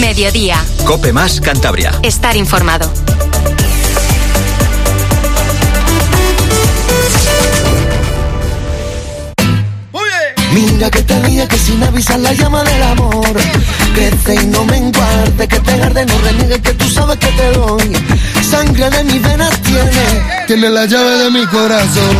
Mediodía. Cope más Cantabria. Estar informado. Mira que te ríe que sin avisar la llama del amor. Crece y no me enguarde, que te arde, no reniegue que tú sabes que te doy. Sangre de mis venas tiene. Tiene la llave de mi corazón.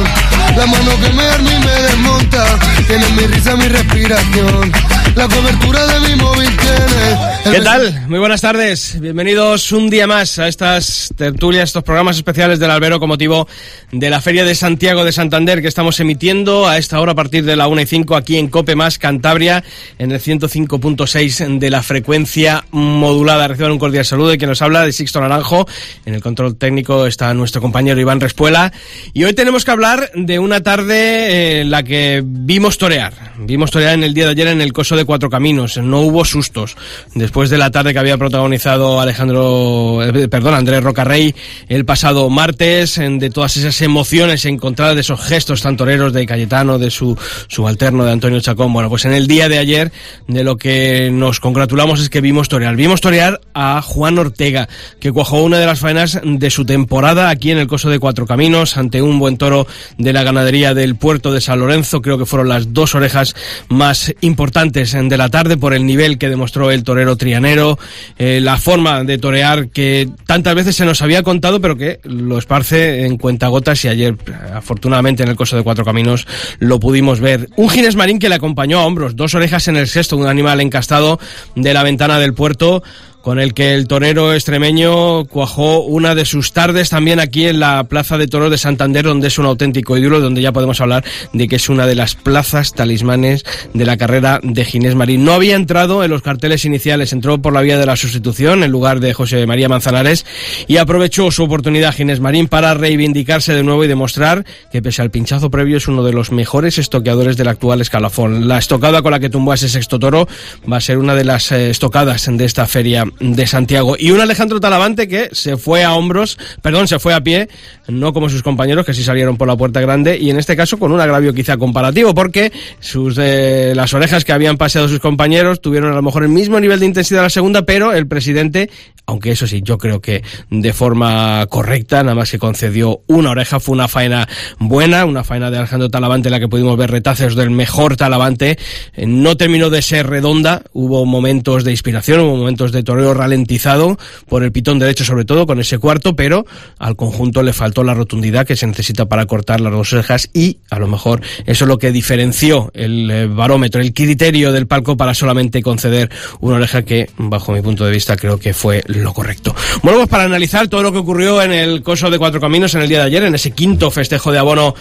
La mano que me arma y me desmonta. Tiene mi risa, mi respiración La cobertura de mi móvil tiene ¿Qué tal? Muy buenas tardes. Bienvenidos un día más a estas tertulias, estos programas especiales del Albero con motivo de la Feria de Santiago de Santander que estamos emitiendo a esta hora a partir de la 1 y 5 aquí en Cope Más Cantabria en el 105.6 de la frecuencia modulada. Reciban un cordial saludo de quien nos habla de Sixto Naranjo. En el control técnico está nuestro compañero Iván Respuela. Y hoy tenemos que hablar de una tarde en la que vimos torear. Vimos torear en el día de ayer en el Coso de Cuatro Caminos. No hubo sustos. Después de la tarde que había protagonizado Alejandro, eh, perdón, Andrés Rocarrey el pasado martes, de todas esas emociones encontradas, de esos gestos tan toreros de Cayetano, de su subalterno, de Antonio Chacón. Bueno, pues en el día de ayer, de lo que nos congratulamos es que vimos torear. Vimos torear a Juan Ortega, que cuajó una de las faenas de su temporada aquí en el Coso de Cuatro Caminos, ante un buen toro de la ganadería del puerto de San Lorenzo. Creo que fueron las dos orejas más importantes de la tarde por el nivel que demostró el torero trianero, eh, la forma de torear que tantas veces se nos había contado, pero que lo esparce en cuentagotas y ayer, afortunadamente, en el Coso de Cuatro Caminos lo pudimos ver. Un Ginés Marín que le acompañó a hombros, dos orejas en el sexto, un animal encastado de la ventana del puerto con el que el torero extremeño cuajó una de sus tardes también aquí en la Plaza de Toros de Santander, donde es un auténtico ídolo, donde ya podemos hablar de que es una de las plazas talismanes de la carrera de Ginés Marín. No había entrado en los carteles iniciales, entró por la vía de la sustitución en lugar de José María Manzanares y aprovechó su oportunidad Ginés Marín para reivindicarse de nuevo y demostrar que pese al pinchazo previo es uno de los mejores estoqueadores del actual escalafón. La estocada con la que tumbó a ese sexto toro va a ser una de las eh, estocadas de esta feria de Santiago. Y un Alejandro Talavante que se fue a hombros, perdón, se fue a pie, no como sus compañeros que sí salieron por la puerta grande y en este caso con un agravio quizá comparativo porque sus eh, las orejas que habían paseado sus compañeros tuvieron a lo mejor el mismo nivel de intensidad a la segunda, pero el presidente, aunque eso sí, yo creo que de forma correcta, nada más que concedió una oreja, fue una faena buena, una faena de Alejandro Talavante en la que pudimos ver retazos del mejor Talavante, Eh, no terminó de ser redonda, hubo momentos de inspiración, hubo momentos de ralentizado por el pitón derecho sobre todo con ese cuarto, pero al conjunto le faltó la rotundidad que se necesita para cortar las dos orejas y a lo mejor eso es lo que diferenció el eh, barómetro, el criterio del palco para solamente conceder una oreja que bajo mi punto de vista creo que fue lo correcto. Bueno, pues para analizar todo lo que ocurrió en el coso de Cuatro Caminos en el día de ayer, en ese quinto festejo de abono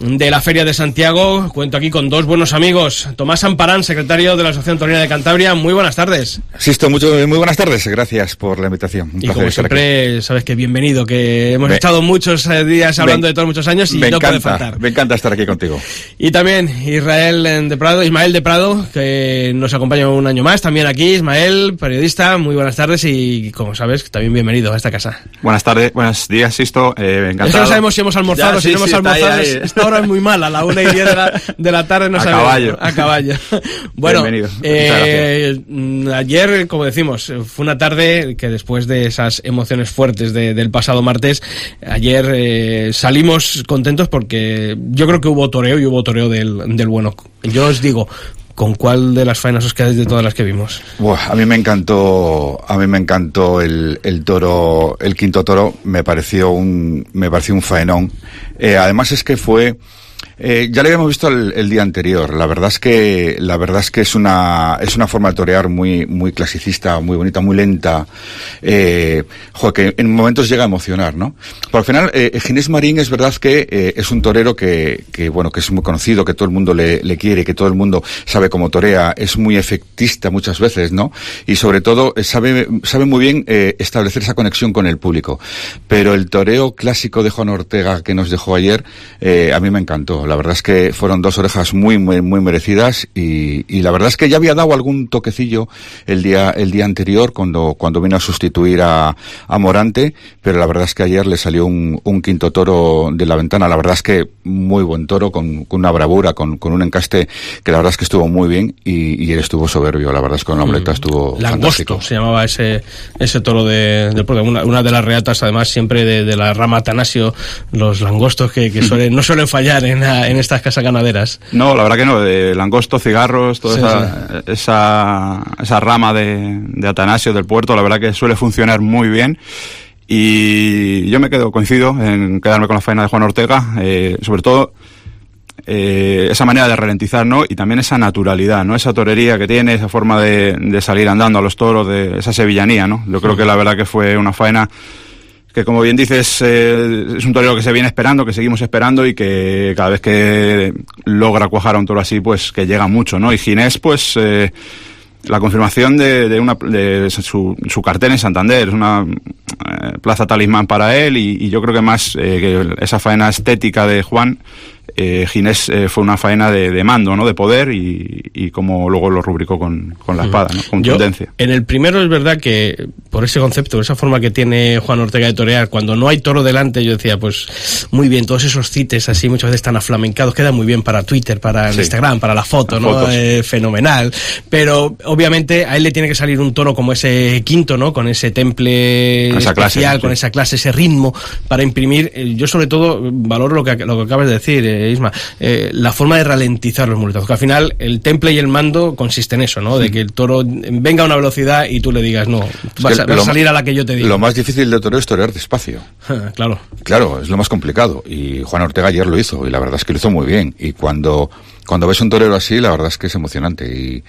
de la Feria de Santiago, cuento aquí con dos buenos amigos. Tomás Amparán, secretario de la Asociación Torina de Cantabria, muy buenas tardes. Sisto, mucho, muy buenas tardes. Gracias por la invitación. Un Y como siempre, sabes que bienvenido, que hemos Me- estado muchos eh, días hablando Me- de todos muchos años y me no puede encanta, faltar. me encanta estar aquí contigo. Y también Israel eh, de Prado, Ismael de Prado, que nos acompaña un año más, también aquí, Ismael, periodista, muy buenas tardes y como sabes, también bienvenido a esta casa. Buenas tardes, buenos días, Sisto. Eh, encantado. Es que no sabemos si hemos almorzado, Ya, si sí, no hemos sí, ahí, almorzado, ahí. es- esta hora es muy mala, a la una y diez de la, de la tarde no A sabemos. caballo. A caballo. Bueno, Bienvenido. eh, mm, ayer, como decimos, fue una tarde que después de esas emociones fuertes de- del pasado martes, ayer eh, salimos contentos porque yo creo que hubo toreo y hubo toreo del, del bueno. Yo os digo, ¿con cuál de las faenas os quedáis de todas las que vimos? Buah, a mí me encantó, a mí me encantó el, el toro, el quinto toro, me pareció un, me pareció un faenón. Eh, además es que fue, eh, ya lo habíamos visto el, el día anterior. La verdad es que, la verdad es que es una, es una forma de torear muy, muy clasicista, muy bonita, muy lenta. Eh, jo, que en momentos llega a emocionar, ¿no? Pero al final, eh, Ginés Marín es verdad que eh, es un torero que, que, bueno, que es muy conocido, que todo el mundo le, le quiere, que todo el mundo sabe cómo torea, es muy efectista muchas veces, ¿no? Y sobre todo eh, sabe, sabe muy bien eh, establecer esa conexión con el público. Pero el toreo clásico de Juan Ortega que nos dejó ayer, a mí me encantó. La verdad es que fueron dos orejas muy, muy, muy merecidas y, y, la verdad es que ya había dado algún toquecillo el día, el día anterior cuando, cuando vino a sustituir a, a Morante, pero la verdad es que ayer le salió un, un, quinto toro de la ventana. La verdad es que muy buen toro, con, con una bravura, con, con, un encaste que la verdad es que estuvo muy bien y, y él estuvo soberbio. La verdad es que con la ombleta mm. estuvo Langosto se llamaba ese, ese toro de, de una, una, de las reatas además siempre de, de la rama Atanasio, los langostos que, que suelen, no suelen fallar en, en estas casas ganaderas. No, la verdad que no, de langosto, cigarros, toda sí, esa, sí. esa, esa, rama de, de Atanasio del puerto, la verdad que suele funcionar muy bien. Y yo me quedo, coincido en quedarme con la faena de Juan Ortega, eh, sobre todo eh, esa manera de ralentizar, ¿no? Y también esa naturalidad, ¿no? Esa torería que tiene, esa forma de, de salir andando a los toros, de esa sevillanía, ¿no? Yo creo que la verdad que fue una faena que como bien dices eh, es un torero que se viene esperando, que seguimos esperando y que cada vez que logra cuajar a un toro así, pues que llega mucho, ¿no? Y Ginés, pues eh, la confirmación de, de, una, de su, su, cartel en Santander, es una eh, plaza talismán para él y, y yo creo que más eh, que esa faena estética de Juan eh, Ginés eh, fue una faena de, de, mando, ¿no? De poder y, y como luego lo rubricó con, con la espada, ¿no? Con tendencia. En el primero es verdad que por ese concepto, esa forma que tiene Juan Ortega de torear, cuando no hay toro delante, yo decía, pues muy bien, todos esos cites así muchas veces están aflamencados, queda muy bien para Twitter, para sí. Instagram, para la foto, ¿no? Eh, fenomenal. Pero obviamente a él le tiene que salir un toro como ese quinto, ¿no? Con ese temple esa especial, clase, con sí. esa clase, ese ritmo para imprimir. Yo sobre todo valoro lo que, lo que acabas de decir, eh, Isma, eh, la forma de ralentizar los muletazos. Que al final el temple y el mando consiste en eso, ¿no? De que el toro venga a una velocidad y tú le digas, no, vas, a, vas a, salir a la que yo te digo. Lo más difícil de torear es torear despacio. claro. Claro, es lo más complicado. Y Juan Ortega ayer lo hizo, y la verdad es que lo hizo muy bien. Y cuando, cuando ves un torero así, la verdad es que es emocionante. Y,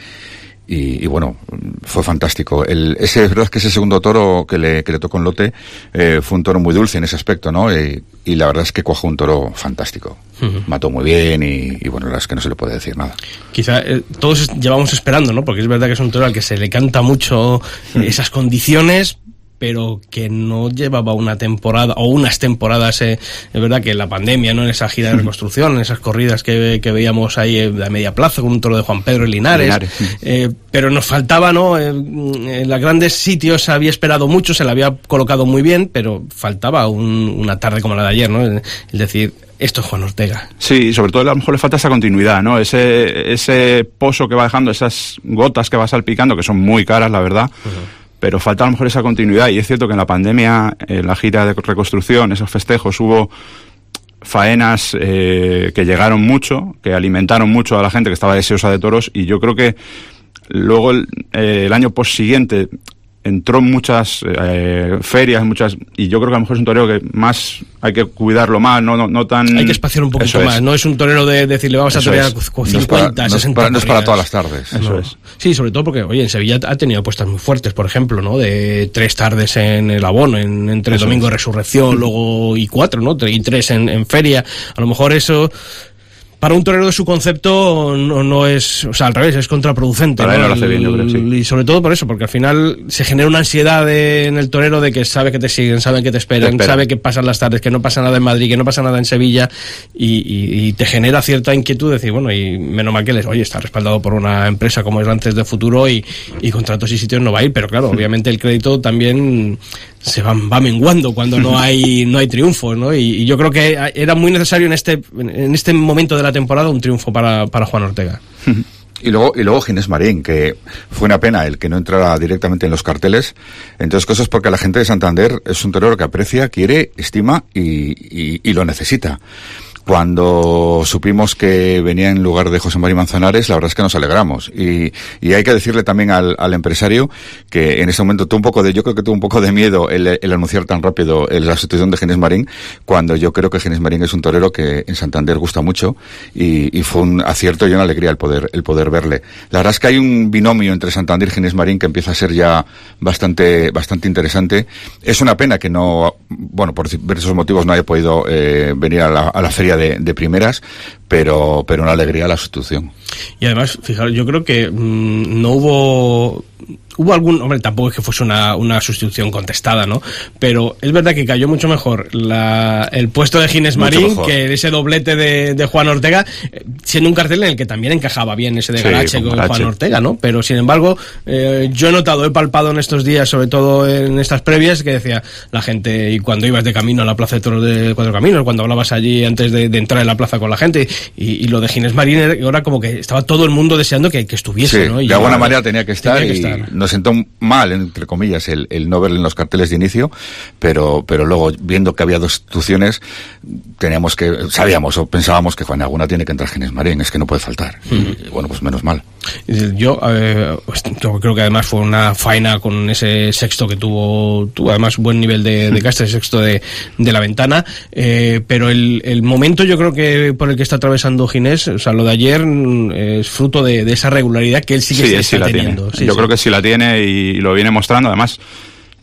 y, y, bueno, fue fantástico. El, ese, es verdad que ese segundo toro que le, que le tocó en lote eh, fue un toro muy dulce en ese aspecto, ¿no? Y, y la verdad es que cuajó un toro fantástico. Uh -huh. Mató muy bien y, y, bueno, la verdad es que no se le puede decir nada. Quizá eh, todos llevamos esperando, ¿no? Porque es verdad que es un toro al que se le canta mucho -huh. esas condiciones, pero que no llevaba una temporada o unas temporadas, eh, es verdad que la pandemia, ¿no? En esa gira de reconstrucción, en esas corridas que, que veíamos ahí eh, a media plaza con un toro de Juan Pedro Linares, Linares eh, pero nos faltaba, ¿no? En los grandes sitios se había esperado mucho, se le había colocado muy bien, pero faltaba un, una tarde como la de ayer, ¿no? Es decir, esto es Juan Ortega. Sí, sobre todo a lo mejor le falta esa continuidad, ¿no? Ese, ese pozo que va dejando, esas gotas que va salpicando, que son muy caras, la verdad. Uh -huh pero falta a lo mejor esa continuidad. Y es cierto que en la pandemia, en la gira de reconstrucción, esos festejos, hubo faenas eh, que llegaron mucho, que alimentaron mucho a la gente que estaba deseosa de toros. Y yo creo que luego el, eh, el año post siguiente entró en muchas eh, ferias, muchas y yo creo que a lo mejor es un torero que más hay que cuidarlo más, no, no, no tan... Hay que espaciar un poquito más, es. no es un torero de, de decirle vamos a torear es. con 50, no para, 60 no es, no es para todas las tardes. Eso no. es. Sí, sobre todo porque, oye, en Sevilla ha tenido apuestas muy fuertes, por ejemplo, ¿no? De tres tardes en el abono, en, entre eso domingo y resurrección, luego y cuatro, ¿no? Y tres en, en feria. A lo mejor eso para un torero de su concepto no, no, es, o sea, al revés, es contraproducente. Para ¿no? él no lo hace bien, yo creo, sí. Y sobre todo por eso, porque al final se genera una ansiedad de, en el torero de que sabe que te siguen, saben que te esperan, te sabe que pasan las tardes, que no pasa nada en Madrid, que no pasa nada en Sevilla, y, y, y, te genera cierta inquietud de decir, bueno, y menos mal que les, oye, está respaldado por una empresa como es Lances de Futuro y, y contratos y sitios no va a ir, pero claro, obviamente el crédito también se va, va menguando cuando no hay no hay triunfos, ¿no? Y, y, yo creo que era muy necesario en este en este momento de la temporada un triunfo para, para Juan Ortega. Y luego, y luego Ginés Marín, que fue una pena el que no entrara directamente en los carteles. Entonces, cosas porque la gente de Santander es un terror que aprecia, quiere, estima y, y, y lo necesita. Cuando supimos que venía en lugar de José María Manzanares, la verdad es que nos alegramos. Y, y hay que decirle también al, al, empresario que en ese momento tuvo un poco de, yo creo que tuvo un poco de miedo el, el anunciar tan rápido la sustitución de Ginés Marín, cuando yo creo que Ginés Marín es un torero que en Santander gusta mucho y, y, fue un acierto y una alegría el poder, el poder verle. La verdad es que hay un binomio entre Santander y Ginés Marín que empieza a ser ya bastante, bastante interesante. Es una pena que no, bueno, por diversos motivos no haya podido eh, venir a la, a la feria de, primeras, pero, pero una alegría la sustitución. Y además, fijaros, yo creo que mmm, no hubo hubo algún, hombre, tampoco es que fuese una, una sustitución contestada, ¿no? Pero es verdad que cayó mucho mejor la, el puesto de Ginés Marín que ese doblete de, de, Juan Ortega, siendo un cartel en el que también encajaba bien ese de Garache sí, con, con Juan Ortega, ¿no? Pero sin embargo, eh, yo he notado, he palpado en estos días, sobre todo en estas previas, que decía la gente, y cuando ibas de camino a la Plaza de Toros de Cuatro Caminos, cuando hablabas allí antes de, de entrar en la plaza con la gente, y, y lo de Ginés Marín, ahora como que estaba todo el mundo deseando que, que estuviese, sí, ¿no? Y de alguna manera tenía que estar, tenía que estar. y nos sentó mal, entre comillas, el, el, no verle en los carteles de inicio, pero, pero luego, viendo que había dos instituciones, teníamos que, sabíamos o pensábamos que Juan alguna tiene que entrar Ginés Marín, es que no puede faltar. -huh. y, bueno, pues menos mal. Yo, eh, yo, creo que además fue una faena con ese sexto que tuvo, tuvo además buen nivel de, de casta, el sexto de, de la ventana, eh, pero el, el, momento yo creo que por el que está atravesando Ginés, o sea, lo de ayer mm, es fruto de, de esa regularidad que él sí que sí, está sí teniendo. Sí, yo creo que sí la tiene y lo viene mostrando, además.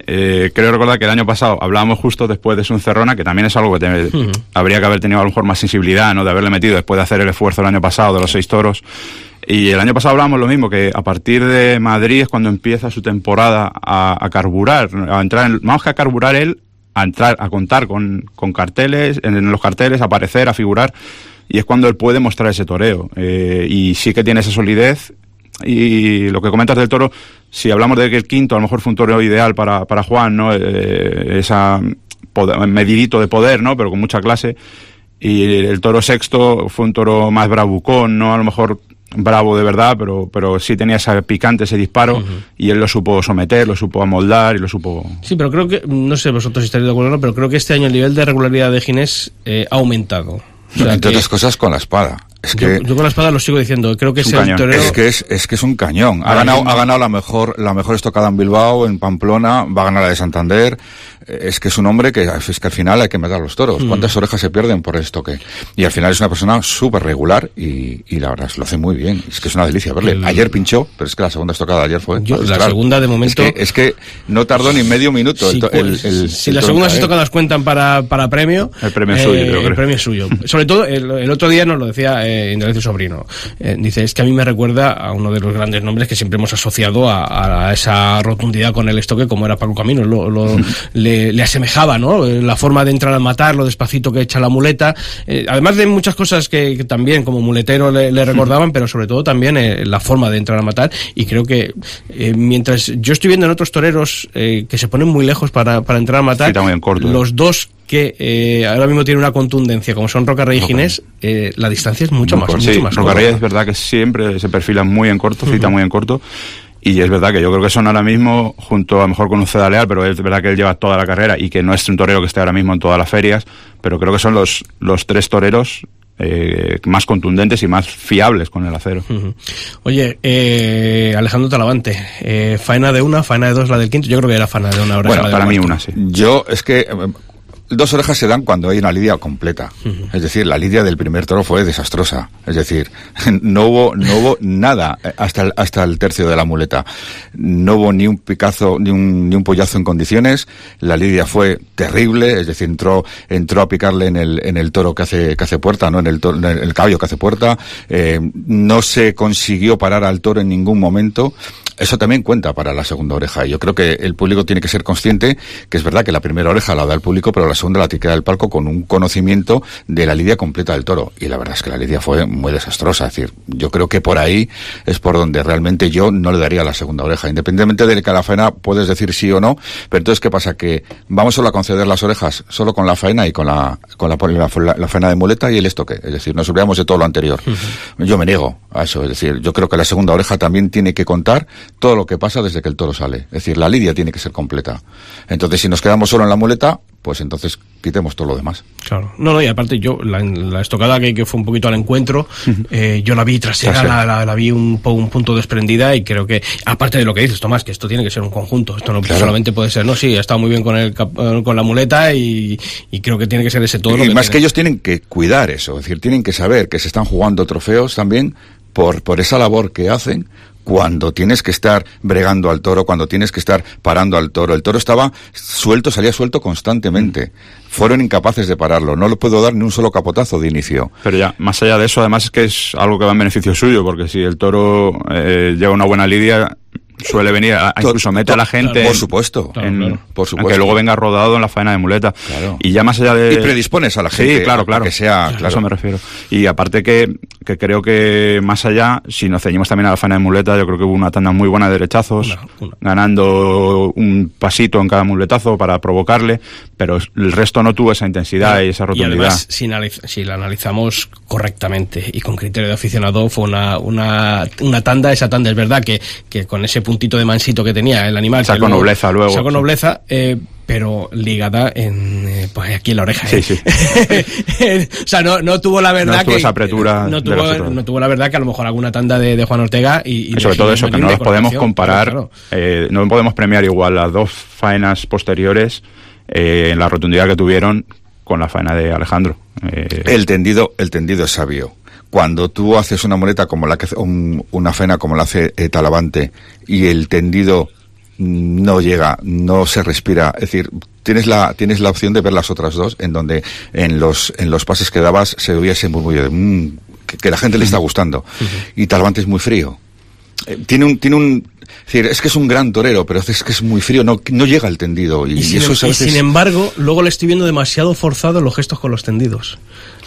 Eh, creo recordar que el año pasado hablábamos justo después de Suncerrona, que también es algo que te, uh -huh. habría que haber tenido a lo mejor más sensibilidad, ¿no? De haberle metido después de hacer el esfuerzo el año pasado de los seis toros. Y el año pasado hablábamos lo mismo, que a partir de Madrid es cuando empieza su temporada a, a carburar, a entrar en, más que a carburar él, a entrar, a contar con, con carteles, en, en, los carteles, a aparecer, a figurar, y es cuando él puede mostrar ese toreo. Eh, y sí que tiene esa solidez, y lo que comentas del toro, si hablamos de que el quinto a lo mejor fue un toreo ideal para, para Juan, ¿no? Eh, esa poder, medidito de poder, ¿no? Pero con mucha clase. Y el toro sexto fue un toro más bravucón, ¿no? A lo mejor bravo de verdad, pero, pero sí tenía ese picante, ese disparo, uh -huh. y él lo supo someter, lo supo amoldar y lo supo... Sí, pero creo que, no sé vosotros si estaréis de acuerdo o no, pero creo que este año el nivel de regularidad de Ginés eh, ha aumentado. O sea, Entre que... otras cosas con la espada. Es que yo, yo, con la espada lo sigo diciendo, creo que es, es el torero... Es que es, es que es un cañón. Ha ganado, ha ganado la mejor, la mejor estocada en Bilbao, en Pamplona, va a ganar la de Santander. Es que es un hombre que, es que al final hay que meter los toros. Mm. ¿Cuántas orejas se pierden por esto que? Y al final es una persona súper regular y, y, la verdad es lo hace muy bien. Es que es una delicia verle. El... Ayer pinchó, pero es que la segunda estocada de ayer fue. Yo, la segunda de momento. Es que, es que, no tardó ni medio minuto. Si, el, el, el, si las segundas estocadas cuentan para, para premio. El premio es suyo, eh, creo. El premio es suyo. Sobre todo, el, otro día nos lo decía eh, Indalecio Sobrino. Eh, dice, es que a mí me recuerda a uno de los grandes nombres que siempre hemos asociado a, a esa rotundidad con el estoque, como era Paco Camino. Lo, lo, le, le asemejaba ¿no? La forma de entrar a matar, lo despacito que echa la muleta, eh, además de muchas cosas que, que también como muletero le, le, recordaban, pero sobre todo también eh, la forma de entrar a matar. Y creo que eh, mientras yo estoy viendo en otros toreros eh, que se ponen muy lejos para, para entrar a matar, sí, corto, los dos que eh, ahora mismo tienen una contundencia como son Roca Rey y Ginés, eh, la distancia es mucho más, mucho más Roca Rey es verdad que siempre se perfila muy en corto, cita uh -huh. muy en corto y es verdad que yo creo que son ahora mismo, junto a lo mejor con un Ceda Leal, pero es verdad que él lleva toda la carrera y que no es un torero que esté ahora mismo en todas las ferias, pero creo que son los, los tres toreros eh, más contundentes y más fiables con el acero. Uh -huh. Oye, eh, Alejandro Talavante, eh, faena de una, faena de dos, la del quinto. Yo creo que era faena de una. Ahora bueno, para mí una, sí. Yo, es que dos orejas se dan cuando hay una lidia completa. Uh -huh. Es decir, la lidia del primer toro fue desastrosa. Es decir, no hubo, no hubo nada hasta el, hasta el tercio de la muleta. No hubo ni un picazo, ni un, ni un pollazo en condiciones. La lidia fue terrible. Es decir, entró, entró a picarle en el, en el toro que hace, que hace puerta, ¿no? En el, toro, en el caballo que hace puerta. Eh, no se consiguió parar al toro en ningún momento eso también cuenta para la segunda oreja. Y yo creo que el público tiene que ser consciente que es verdad que la primera oreja la da el público, pero la segunda la tiene del palco con un conocimiento de la lidia completa del toro. Y la verdad es que la lidia fue muy desastrosa. Es decir, yo creo que por ahí es por donde realmente yo no le daría la segunda oreja. Independientemente de que la faena puedes decir sí o no, pero entonces ¿qué pasa? Que vamos solo a conceder las orejas solo con la faena y con la, con la, la, la, la faena de muleta y el estoque. Es decir, nos olvidamos de todo lo anterior. Uh -huh. Yo me niego a eso. Es decir, yo creo que la segunda oreja también tiene que contar todo lo que pasa desde que el toro sale. Es decir, la lidia tiene que ser completa. Entonces, si nos quedamos solo en la muleta, pues entonces quitemos todo lo demás. Claro. No, no, y aparte yo, la, la estocada que, que, fue un poquito al encuentro, eh, yo la vi trasera, la, la, la, vi un, un punto desprendida y creo que, aparte de lo que dices, Tomás, que esto tiene que ser un conjunto, esto no claro. solamente puede ser, no, sí, ha estado muy bien con, el, con la muleta y, y creo que tiene que ser ese todo. Y, lo que más tiene. que ellos tienen que cuidar eso, es decir, tienen que saber que se están jugando trofeos también por, por esa labor que hacen cuando tienes que estar bregando al toro, cuando tienes que estar parando al toro. El toro estaba suelto, salía suelto constantemente. Fueron incapaces de pararlo. No le puedo dar ni un solo capotazo de inicio. Pero ya, más allá de eso, además es que es algo que va en beneficio suyo, porque si el toro eh, lleva una buena lidia, suele venir a, incluso mete a la gente por supuesto. por supuesto. Que luego venga rodado en la faena de muleta. Y ya más allá de y predispones a la gente sí claro claro. que sea claro. a eso me refiero. Y aparte que, que, creo que más allá si nos ceñimos también a la faena de muleta yo creo que hubo una tanda muy buena de derechazos ganando un pasito en cada muletazo para provocarle pero el resto no tuvo esa intensidad y esa rotundidad. y además si, si la analizamos correctamente y con criterio de aficionado fue una, una, una tanda esa tanda. Es verdad que, que con ese puntito de mansito que tenía el animal. Sacó nobleza luego. Sacó nobleza, eh, pero ligada en eh, pues aquí en la oreja. Sí, sí. o sea, no, no tuvo la verdad no que. esa apretura. No tuvo, no tuvo la verdad que a lo mejor alguna tanda de, de Juan Ortega y. y sobre todo eso, que no los podemos comparar. Eh, no podemos premiar igual las dos faenas posteriores eh, en la rotundidad que tuvieron con la faena de Alejandro. Eh, el tendido, el tendido es sabio cuando tú haces una muleta como la que una fena como la hace eh, Talavante y el tendido no llega, no se respira, es decir, tienes la tienes la opción de ver las otras dos en donde en los en los pases que dabas se oía ese murmullo de mmm, que, la gente le está gustando. Y Talavante es muy frío. Eh, tiene un tiene un es decir, es que es un gran torero, pero es que es muy frío, no, no llega al tendido. Y, sin, eso em- y sin embargo, luego le estoy viendo demasiado forzado los gestos con los tendidos.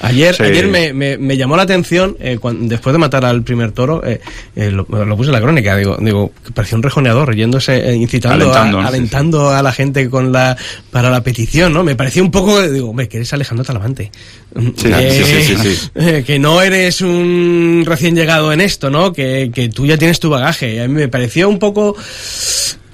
Ayer, ayer me, me, llamó la atención, eh, después de matar al primer toro, eh, eh, lo, puse en la crónica, digo, digo parecía un rejoneador, yéndose, incitando, alentando, a, la gente con la para la petición, ¿no? Me parecía un poco, digo, hombre, que eres Alejandro Talavante. que no eres un recién llegado en esto, ¿no? Que, que tú ya tienes tu bagaje. A mí me pareció un poco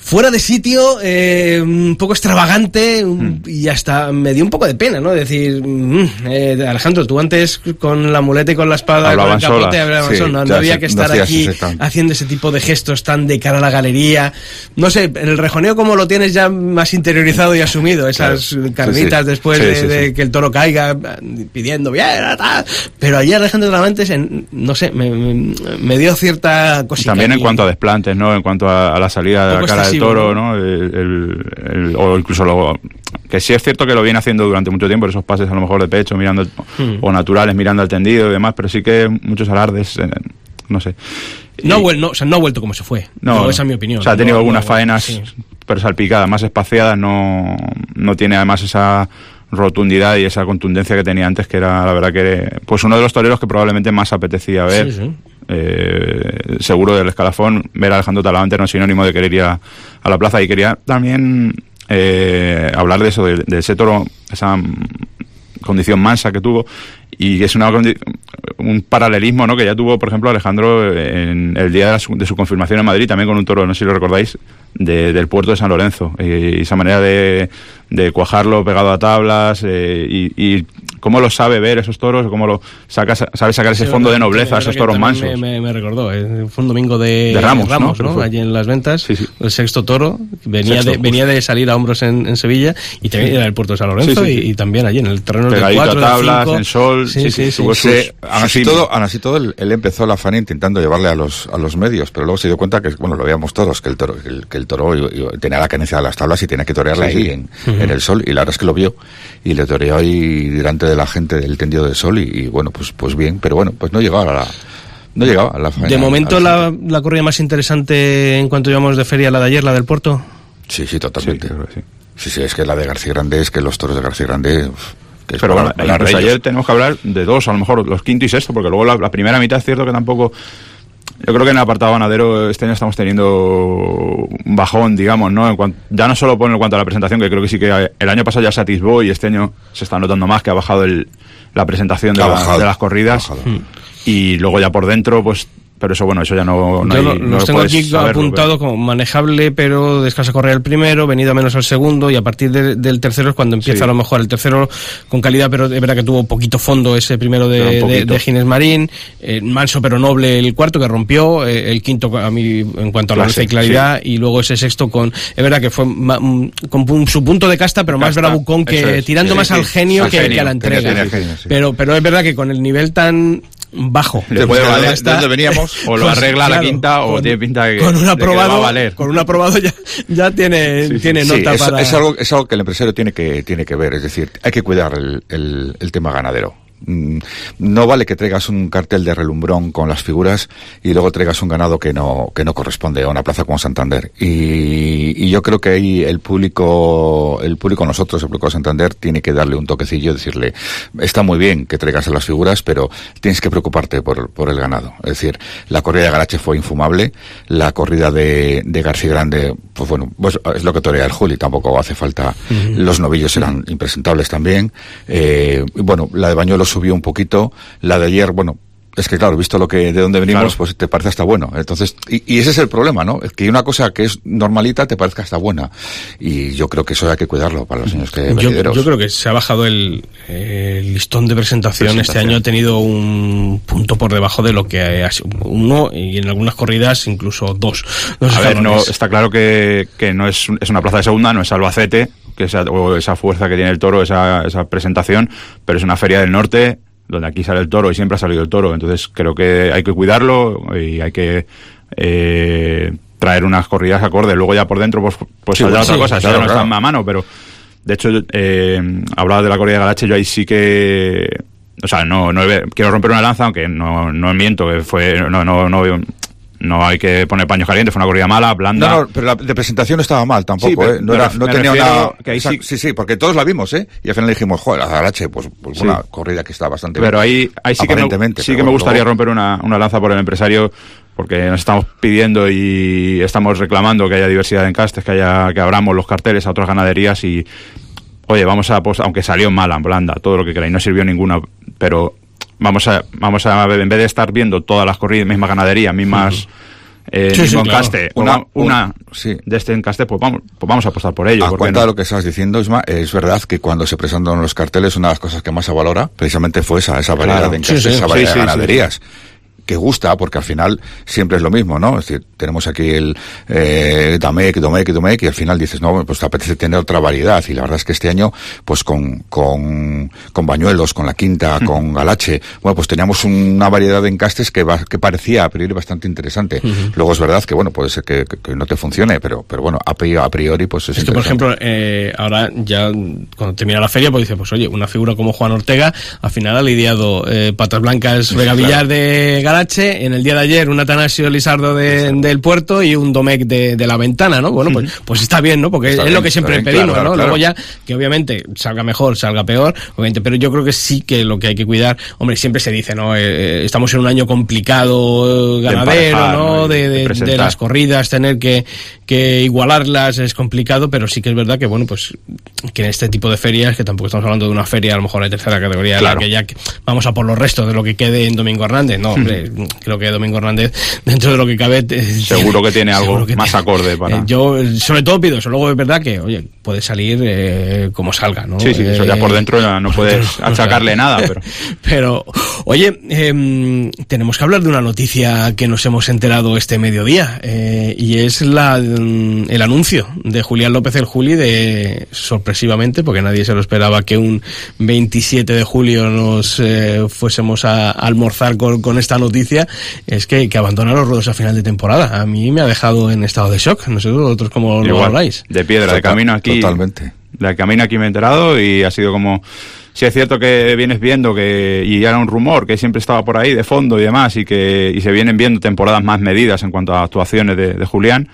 fuera de sitio, eh, un poco extravagante mm. y hasta me dio un poco de pena, ¿no? Decir, mm, eh, Alejandro, tú antes con la muleta y con la espada, con el capote, no, había que estar aquí haciendo ese tipo de gestos tan de cara a la galería. No sé, en el rejoneo como lo tienes ya más interiorizado y asumido, esas carnitas después de, que el toro caiga pidiendo bien, pero ayer Alejandro Travantes, no sé, me, dio cierta cosita. También en cuanto a desplantes, ¿no? En cuanto a, la salida de la cara toro, ¿no? El, o incluso lo, que sí es cierto que lo viene haciendo durante mucho tiempo, esos pases a lo mejor de pecho, mirando, hmm. o naturales, mirando al tendido y demás, pero sí que muchos alardes, eh, no sé. No, no, o sea, no ha vuelto como se fue. No, esa es mi opinión. O sea, ha tenido algunas faenas, pero salpicadas, más espaciadas, no, no tiene además esa rotundidad y esa contundencia que tenía antes, que era la verdad que pues uno de los toreros que probablemente más apetecía ver. Sí, eh, seguro del escalafón, ver a Alejandro Talavante no es sinónimo de querer ir a, la plaza. Y quería también eh, hablar de eso, de, ese toro, esa condición mansa que tuvo y es una un paralelismo ¿no? que ya tuvo, por ejemplo, Alejandro en el día de, su, confirmación en Madrid, también con un toro, no sé si lo recordáis, del puerto de San Lorenzo. Y, esa manera de, de, cuajarlo pegado a tablas eh, y, cómo lo sabe ver esos toros, cómo lo saca, sabe sacar ese fondo de nobleza a esos toros mansos. Me, recordó, eh, fue un domingo de, Ramos, ¿no? Allí en las ventas, el sexto toro, venía, de, venía de salir a hombros en, Sevilla y también era el puerto de San Lorenzo y, también allí en el terreno de cuatro, a tablas, en sol, sí, sí, sí. así. todo, así todo él, empezó la fan intentando llevarle a los, a los medios, pero luego se dio cuenta que, bueno, lo veíamos todos, que el toro, que el, toro tenía la carencia de las tablas y tenía que torearle ahí en, en el sol y la verdad es que lo vio y le toreó ahí delante de la gente del tendido de sol y, bueno, pues, pues bien, pero bueno, pues no llegaba a la... No llegaba a la De momento la, la corrida más interesante en cuanto llevamos de feria, la de ayer, la del puerto. Sí, sí, totalmente. Sí, sí, es que la de García Grande, es que los toros de García Grande... pero bueno, ayer tenemos que hablar de dos, a lo mejor los quinto y sexto, porque luego la, la primera mitad es cierto que tampoco yo creo que en el apartado ganadero este año estamos teniendo un bajón, digamos, ¿no? ya no solo por en cuanto a la presentación, que creo que sí que el año pasado ya se atisbó y este año se está notando más que ha bajado el, la presentación de, de las corridas. Y luego ya por dentro, pues pero eso bueno eso ya no, no Yo los tengo aquí apuntado como manejable pero descansa correr el primero venido a menos al segundo y a partir del tercero es cuando empieza a lo mejor. El tercero con calidad pero es verdad que tuvo poquito fondo ese primero de, de, Gines Marín. Eh, manso pero noble el cuarto que rompió eh, el quinto a mí en cuanto a la y claridad y luego ese sexto con es verdad que fue mm, con su punto de casta pero más bravucón que tirando más al genio, que, a la entrega. pero pero es verdad que con el nivel tan bajo. Le puede valer de donde veníamos, o lo arregla la quinta, o tiene pinta de que, con un aprobado, va a valer. Con un aprobado ya, ya tiene, tiene nota es, para... Es algo, es algo que el empresario tiene que, tiene que ver, es decir, hay que cuidar el, el, el tema ganadero. Mm, no vale que traigas un cartel de relumbrón con las figuras y luego traigas un ganado que no, que no corresponde a una plaza como Santander. Y, y yo creo que ahí el público, el público nosotros, el público de Santander, tiene que darle un toquecillo, decirle, está muy bien que traigas las figuras, pero tienes que preocuparte por, por el ganado. Es decir, la corrida de Garache fue infumable, la corrida de, de García Grande, pues bueno, pues es lo que torea el Juli, tampoco hace falta. Uh -huh. Los novillos eran impresentables también. Eh, bueno, la de Bañuelos subió un poquito. La de ayer, bueno, es que claro, visto lo que de dónde venimos, claro. pues te parece hasta bueno. Entonces, y, y, ese es el problema, ¿no? Es que una cosa que es normalita te parezca hasta buena. Y yo creo que eso hay que cuidarlo para los años que yo, yo creo que se ha bajado el, el listón de presentación. presentación. Este año ha tenido un punto por debajo de lo que ha sido uno y en algunas corridas incluso dos. A ver, no, está claro que, que no es, es una plaza de segunda, no es Albacete, que esa, o esa fuerza que tiene el toro, esa, esa presentación, pero es una feria del norte donde aquí sale el toro y siempre ha salido el toro. Entonces creo que hay que cuidarlo y hay que eh, traer unas corridas acordes. Luego ya por dentro pues, pues sí, saldrá sí, otra cosa, claro, no claro. está a mano, pero de hecho eh, hablaba de la corrida de Galache, yo ahí sí que... O sea, no, no quiero romper una lanza, aunque no, no miento, que fue, no, no, no, no hay que poner paños calientes, fue una corrida mala, blanda. No, no, pero la de presentación no estaba mal tampoco, sí, pero, ¿eh? No, era, no tenía una. Que ahí sí... sí, sí, porque todos la vimos, ¿eh? Y al final dijimos, joder, la Galache, pues, pues sí. una corrida que está bastante Pero ahí, ahí sí que me, sí que me gustaría luego... romper una, una lanza por el empresario, porque nos estamos pidiendo y estamos reclamando que haya diversidad en castes, que haya, que abramos los carteles a otras ganaderías y. Oye, vamos a, pues, aunque salió mala, blanda, todo lo que queráis, no sirvió ninguna, pero vamos a, vamos a en vez de estar viendo todas las corridas, misma ganadería, mismas. Eh, sí, sí, encaste, claro. una, una, una sí. de este encaste, pues vamos, pues vamos a apostar por ello. A cuenta no? de lo que estás diciendo, Isma, es verdad que cuando se presentan los carteles, una de las cosas que más se valora precisamente fue esa, esa variedad claro. de encastes, esa variedad de ganaderías que gusta, porque al final siempre es lo mismo, ¿no? Es decir, tenemos aquí el eh, Damek, Domek, Domek, y al final dices, no, pues te apetece tener otra variedad. Y la verdad es que este año, pues con, con, con Bañuelos, con la Quinta, mm. con Galache, bueno, pues teníamos una variedad de encastes que, va, que parecía a priori bastante interesante. Mm -hmm. Luego es verdad que, bueno, puede ser que, que, que, no te funcione, pero, pero bueno, a priori, a priori pues es, es que, por ejemplo, eh, ahora ya cuando termina la feria, pues dice, pues oye, una figura como Juan Ortega, al final ha lidiado eh, Patas Blancas, Vega Villar de Galache, en el día de ayer un Atanasio Lizardo de, del puerto y un Domecq de, de, la ventana, ¿no? Bueno, pues, pues está bien, ¿no? Porque está es bien, lo que siempre bien, pedimos, claro, ¿no? Claro. Luego ya, que obviamente salga mejor, salga peor, obviamente, pero yo creo que sí que lo que hay que cuidar, hombre, siempre se dice, ¿no? Eh, estamos en un año complicado ganadero, de ¿no? De, de, de, las corridas, tener que, que igualarlas es complicado, pero sí que es verdad que, bueno, pues que en este tipo de ferias, que tampoco estamos hablando de una feria a lo mejor de tercera categoría, claro. la que ya vamos a por los restos de lo que quede en Domingo Hernández, no, hombre, creo que Domingo Hernández, dentro de lo que cabe, seguro que tiene algo que más tiene, acorde para. Eh, yo, sobre todo pido eso. Luego es verdad que, oye, puede salir eh, como salga, ¿no? Sí, sí, eso ya por dentro ya no puedes achacarle nada, pero. pero, oye, eh, tenemos que hablar de una noticia que nos hemos enterado este mediodía, eh, y es la, el anuncio de Julián López el Juli de, sorpresivamente, porque nadie se lo esperaba, que un 27 de julio nos eh, fuésemos a, a almorzar con, con esta noticia es que, que abandona los ruedos a final de temporada. A mí me ha dejado en estado de shock. No sé vosotros cómo Igual, lo habláis. De piedra, de camino aquí. Totalmente. De camino aquí me he enterado y ha sido como... Si es cierto que vienes viendo que, y era un rumor que siempre estaba por ahí de fondo y demás, y que y se vienen viendo temporadas más medidas en cuanto a actuaciones de, de Julián,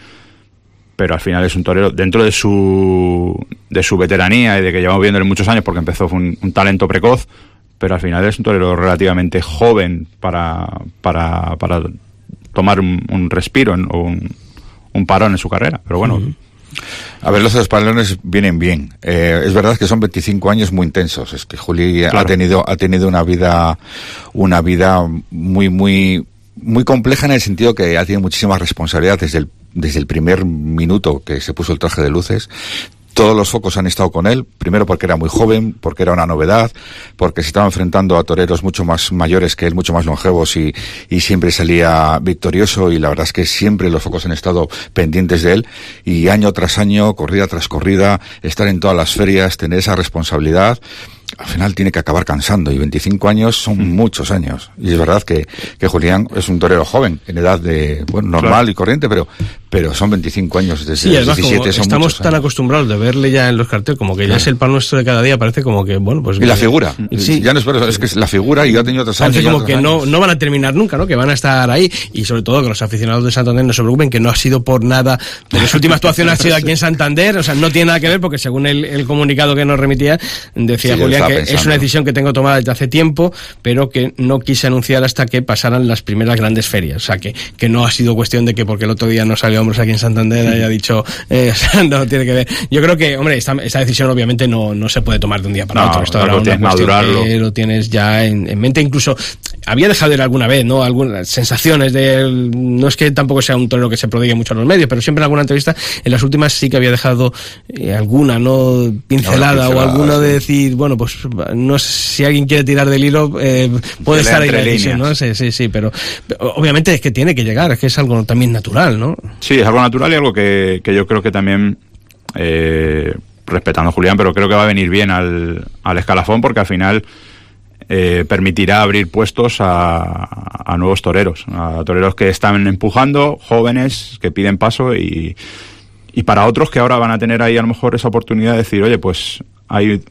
pero al final es un torero dentro de su de su veteranía y de que llevamos viéndole muchos años porque empezó fue un, un talento precoz pero al final es un torero relativamente joven para para, para tomar un, un respiro o un, un, parón en su carrera pero bueno uh -huh. A ver, los espalones vienen bien. Eh, es verdad que son 25 años muy intensos. Es que Juli claro. ha tenido ha tenido una vida una vida muy muy muy compleja en el sentido que ha tenido muchísimas responsabilidades desde el desde el primer minuto que se puso el traje de luces todos los focos han estado con él, primero porque era muy joven, porque era una novedad, porque se estaba enfrentando a toreros mucho más mayores que él, mucho más longevos y, y siempre salía victorioso y la verdad es que siempre los focos han estado pendientes de él y año tras año, corrida tras corrida, estar en todas las ferias, tener esa responsabilidad al final tiene que acabar cansando y 25 años son mm. muchos años. Y es verdad que, que Julián es un torero joven, en edad de, bueno, normal y corriente, pero, pero son 25 años desde sí, 17 Estamos tan acostumbrados de verle ya en los carteles como que ya es el pan nuestro de cada día, parece como que, bueno, pues... Y la figura. Sí. Ya no es, es que es la figura y ya ha tenido otros años. Parece como que no, no van a terminar nunca, ¿no? Que van a estar ahí y sobre todo que los aficionados de Santander no se preocupen, que no ha sido por nada, de su última actuación ha sido aquí en Santander, o sea, no tiene nada que ver porque según el, el comunicado que nos remitía, decía Julián que es una decisión que tengo tomada desde hace tiempo, pero que no quise anunciar hasta que pasaran las primeras grandes ferias. O sea, que, que no ha sido cuestión de que porque el otro día no salió hombros aquí en Santander haya dicho, eh, no tiene que ver. Yo creo que, hombre, esta, esta decisión obviamente no, no se puede tomar de un día para otro. Esto no, lo que lo tienes ya en, mente. Incluso había dejado de ir alguna vez, ¿no? Algunas sensaciones de, no es que tampoco sea un torero que se prodigue mucho a los medios, pero siempre en alguna entrevista, en las últimas sí que había dejado eh, alguna, ¿no? Pincelada, o alguna de decir, bueno, pues no sé si alguien quiere tirar del hilo, eh, puede estar ahí la decisión, ¿no? Sí, sí, sí, pero, obviamente es que tiene que llegar, es que es algo también natural, ¿no? Sí, es algo natural y algo que, que yo creo que también, eh, respetando a Julián, pero creo que va a venir bien al, al escalafón porque al final eh, permitirá abrir puestos a, a, nuevos toreros, a toreros que están empujando, jóvenes que piden paso y, y para otros que ahora van a tener ahí a lo mejor esa oportunidad de decir, oye, pues hay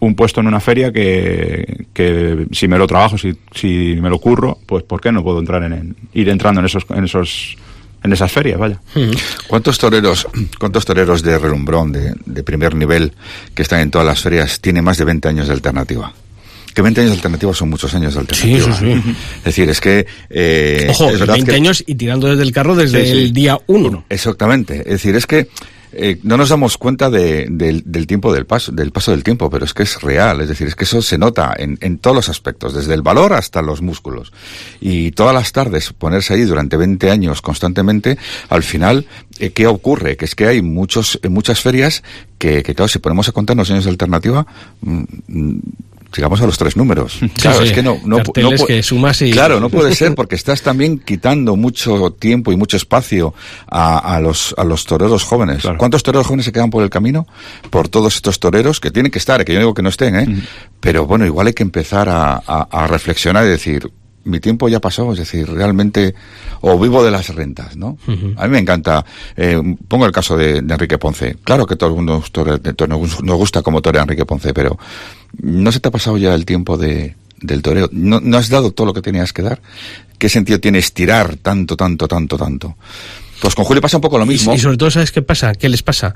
un puesto en una feria que, que si me lo trabajo, si, si me lo curro, pues ¿por qué no puedo entrar en, ir entrando en esos, en esos en esas ferias, vaya. ¿Cuántos toreros, cuántos toreros de relumbrón, de, de primer nivel, que están en todas las ferias, tienen más de 20 años de alternativa? Que 20 años de alternativa son muchos años de alternativa. Sí, sí, sí. Es decir, es que... Eh, Ojo, 20 años y tirando desde el carro desde el día 1. Exactamente. Es decir, es que eh, no nos damos cuenta de, del tiempo del paso, del paso del tiempo, pero es que es real, es decir, es que eso se nota en, en todos los aspectos, desde el valor hasta los músculos. Y todas las tardes ponerse ahí durante 20 años constantemente, al final, eh, ¿qué ocurre? Que es que hay muchos, muchas ferias que, que, claro, si ponemos a contar los años de alternativa, mm, mm, llegamos a los tres números. Claro, es que no, no, no que sumas y... claro, no puede ser porque estás también quitando mucho tiempo y mucho espacio a, a los a los toreros jóvenes. ¿Cuántos toreros jóvenes se quedan por el camino? Por todos estos toreros que tienen que estar, que yo digo que no estén, ¿eh? Pero bueno, igual hay que empezar a, a, a reflexionar y decir, mi tiempo ya pasó, es decir, realmente, o vivo de las rentas, ¿no? A mí me encanta, eh, pongo el caso de, Enrique Ponce. Claro que todo el mundo nos gusta como torea Enrique Ponce, pero ¿no se te ha pasado ya el tiempo de, del toreo? ¿No, ¿No has dado todo lo que tenías que dar? ¿Qué sentido tiene estirar tanto, tanto, tanto, tanto? Pues con Julio pasa un poco lo mismo. Y, sobre todo, ¿sabes qué pasa? ¿Qué les pasa?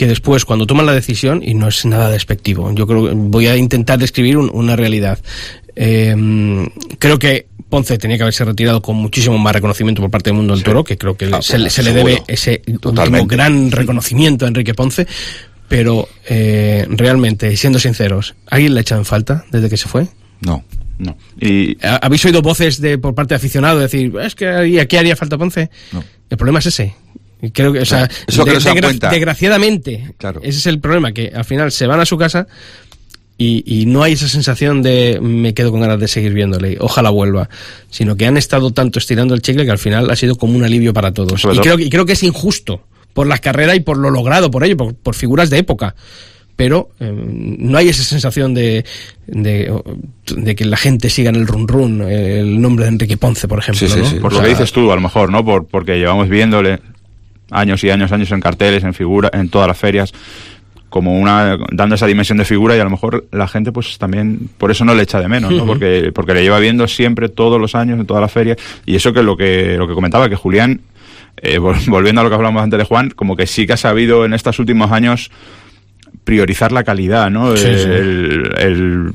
que después cuando toman la decisión, y no es nada despectivo, yo creo que voy a intentar describir una realidad. Eh, creo que Ponce tenía que haberse retirado con muchísimo más reconocimiento por parte del mundo del toro, que creo que se, le debe ese último gran reconocimiento a Enrique Ponce. Pero eh, realmente, siendo sinceros, ¿alguien le ha echado en falta desde que se fue? No. No. Y... ¿Habéis oído voces de por parte de aficionados decir, es que aquí haría falta Ponce? No. El problema es ese. Creo que, o sea, desgraciadamente, claro. ese es el problema, que al final se van a su casa y, no hay esa sensación de me quedo con ganas de seguir viéndole, ojalá vuelva, sino que han estado tanto estirando el chicle que al final ha sido como un alivio para todos. Y creo, y creo, que es injusto por la carrera y por lo logrado por ello, por, figuras de época. Pero eh, no hay esa sensación de, de, que la gente siga en el run run el nombre de Enrique Ponce, por ejemplo. Sí, sí, Por lo que dices tú, a lo mejor, ¿no? Por, porque llevamos viéndole años y años, años en carteles, en figura, en todas las ferias como una dando esa dimensión de figura y a lo mejor la gente pues también por eso no le echa de menos ¿no? porque porque le lleva viendo siempre todos los años en todas las ferias. Y eso que lo que lo que comentaba que Julián eh, volviendo a lo que hablamos antes de Juan como que sí que ha sabido en estos últimos años priorizar la calidad no el, el,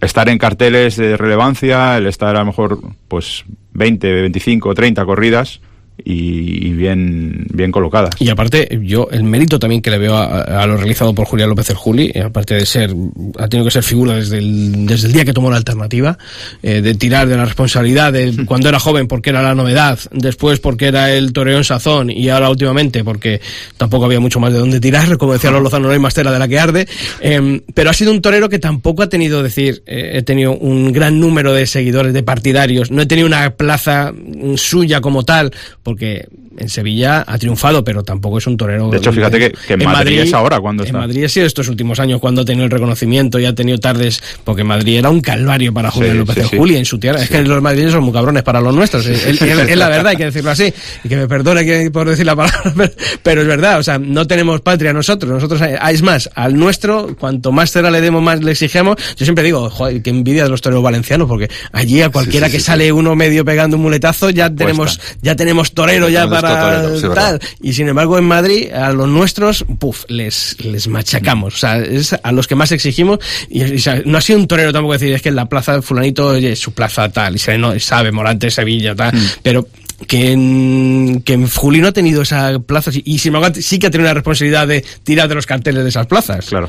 estar en carteles de relevancia el estar a lo mejor pues 20 25 30 corridas y, bien, bien colocadas. Y aparte, yo el mérito también que le veo a, lo realizado por Julián López el Juli, eh, aparte de ser, ha tenido que ser figura desde el, desde el día que tomó la alternativa, eh, de tirar de la responsabilidad de cuando era joven porque era la novedad, después porque era el toreón sazón y ahora últimamente porque tampoco había mucho más de dónde tirar, como decía los Lozano, no hay más tela de la que arde, em, pero ha sido un torero que tampoco ha tenido, decir, eh, he tenido un gran número de seguidores, de partidarios, no he tenido una plaza suya como tal, porque en Sevilla ha triunfado, pero tampoco es un torero. De hecho, fíjate que, en, Madrid, es ahora cuando está. En Madrid ha sido estos últimos años cuando ha tenido el reconocimiento y ha tenido tardes, porque Madrid era un calvario para Julio López de Juli en su tierra. Es que los madrileños son muy cabrones para los nuestros. Es, la verdad, hay que decirlo así. Y que me perdone por decir la palabra, pero es verdad. O sea, no tenemos patria nosotros. Nosotros, eh, es más, al nuestro, cuanto más cera le demos, más le exigimos. Yo siempre digo, joder, qué envidia de los toreros valencianos, porque allí a cualquiera que sale uno medio pegando un muletazo, ya tenemos, ya tenemos torero ya para tal. Y sin embargo, en Madrid, a los nuestros, puf, les, les machacamos. O sea, es a los que más exigimos. Y, no ha sido un torero tampoco decir, es que en la plaza de Fulanito, oye, su plaza tal, y se, no, sabe, Morante, Sevilla, tal. Mm. Pero que en, que Juli no ha tenido esa plaza y sin embargo sí que ha tenido la responsabilidad de tirar de los carteles de esas plazas. Claro.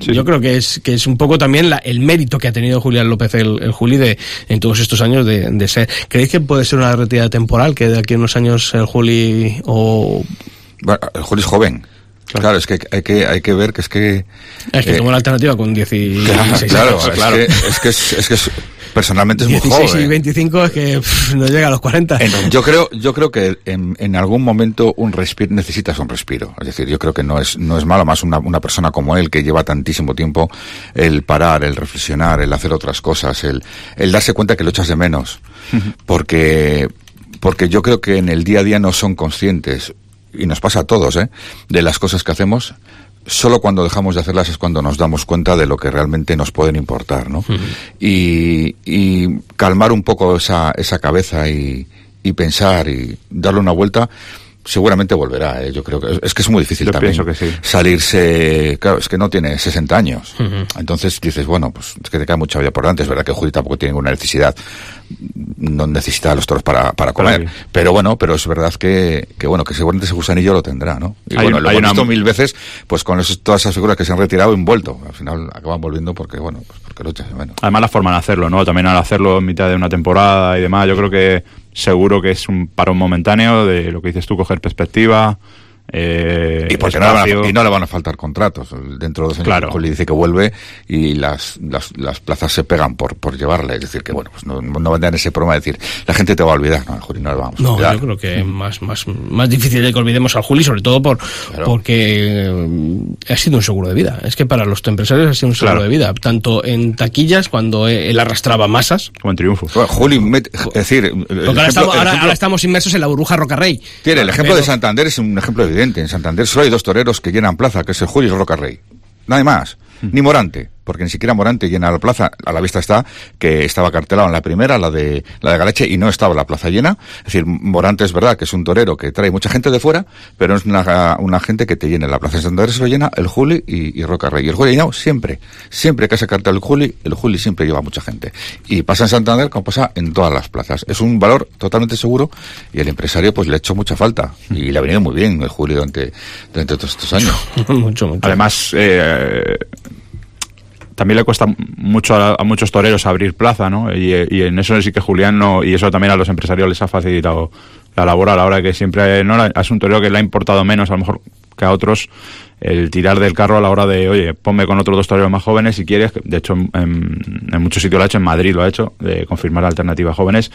Yo creo que es que es un poco también el mérito que ha tenido Julián López el, Juli de en todos estos años de, ser. ¿Creéis que puede ser una retirada temporal que de aquí a unos años el Juli o bueno, el Juli es joven. Claro. es que hay que hay que ver que es que es que eh, la alternativa con 16 claro, claro, Es, que, es, es que es, personalmente es muy joven. 16 y 25 es que no llega a los 40. yo creo, yo creo que en, en algún momento un respiro, necesitas un respiro. Es decir, yo creo que no es, no es malo más una, una persona como él que lleva tantísimo tiempo el parar, el reflexionar, el hacer otras cosas, el, el darse cuenta que lo echas de menos. Porque, porque yo creo que en el día a día no son conscientes y nos pasa a todos, ¿eh? de las cosas que hacemos, solo cuando dejamos de hacerlas es cuando nos damos cuenta de lo que realmente nos pueden importar, ¿no? y, y, calmar un poco esa, esa cabeza y, y pensar y darle una vuelta seguramente volverá, ¿eh? yo creo que es que es muy difícil también salirse, claro, es que no tiene 60 años. Entonces dices, bueno, pues es que te cae mucha vida por delante, es verdad que Juli tampoco tiene ninguna necesidad, no necesita los toros para, para comer, pero bueno, pero es verdad que, que bueno, que seguramente ese gusanillo lo tendrá, ¿no? Y bueno, lo hemos visto mil veces, pues con todas esas figuras que se han retirado envuelto, al final acaban volviendo porque, bueno, pues porque luchas, bueno. Además la forma de hacerlo, ¿no? También al hacerlo en mitad de una temporada y demás, yo creo que seguro que es un parón momentáneo de lo que dices tú, coger perspectiva. Eh, y, porque no y, no le van a faltar contratos. Dentro de dos años claro. le dice que vuelve y las, las, las, plazas se pegan por, por llevarle. Es decir, que bueno, pues no, no van a tener ese problema de decir, la gente te va a olvidar. No, Juli no le vamos no, yo creo que más, más, más difícil de que olvidemos al Juli, sobre todo por, porque eh, ha sido un seguro de vida. Es que para los empresarios ha sido un seguro de vida. Tanto en taquillas, cuando él arrastraba masas. Como en triunfo. Juli, es decir, ahora, estamos, inmersos en la burbuja Rocarrey. Tiene, el ejemplo de Santander es un ejemplo de en Santander solo hay dos toreros que llenan plaza, que es el Julio y el Roca Rey. Nada más. Mm. Ni Morante porque ni siquiera Morante llena la plaza. A la vista está que estaba cartelado en la primera, la de la de Galeche, y no estaba la plaza llena. Es decir, Morante es verdad que es un torero que trae mucha gente de fuera, pero no es una, gente que te llene la plaza. En Santander se lo llena el Juli y, Roca Rey. Y el Juli llenado siempre. Siempre que se cartel el Juli, el Juli siempre lleva mucha gente. Y pasa en Santander como pasa en todas las plazas. Es un valor totalmente seguro y el empresario pues le ha hecho mucha falta. Y le ha venido muy bien el Juli durante, durante todos estos años. mucho, mucho. Además, eh, también le cuesta mucho a, muchos toreros abrir plaza, ¿no? Y, en eso sí que Julián no, y eso también a los empresarios les ha facilitado la labor a la hora que siempre no es un torero que le ha importado menos a lo mejor que a otros el tirar del carro a la hora de, oye, ponme con otros dos toreros más jóvenes si quieres. De hecho, en, muchos sitios lo ha hecho, en Madrid lo ha hecho, de confirmar alternativas jóvenes.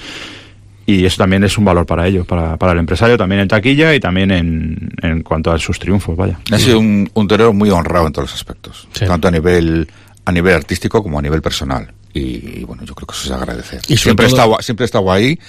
Y eso también es un valor para ellos, para, para el empresario, también en taquilla y también en, en cuanto a sus triunfos, vaya. Ha sido un, un torero muy honrado en todos los aspectos, tanto a nivel a nivel artístico como a nivel personal. Y, bueno, yo creo que eso se agradece. Y siempre, he estado, siempre he estado ahí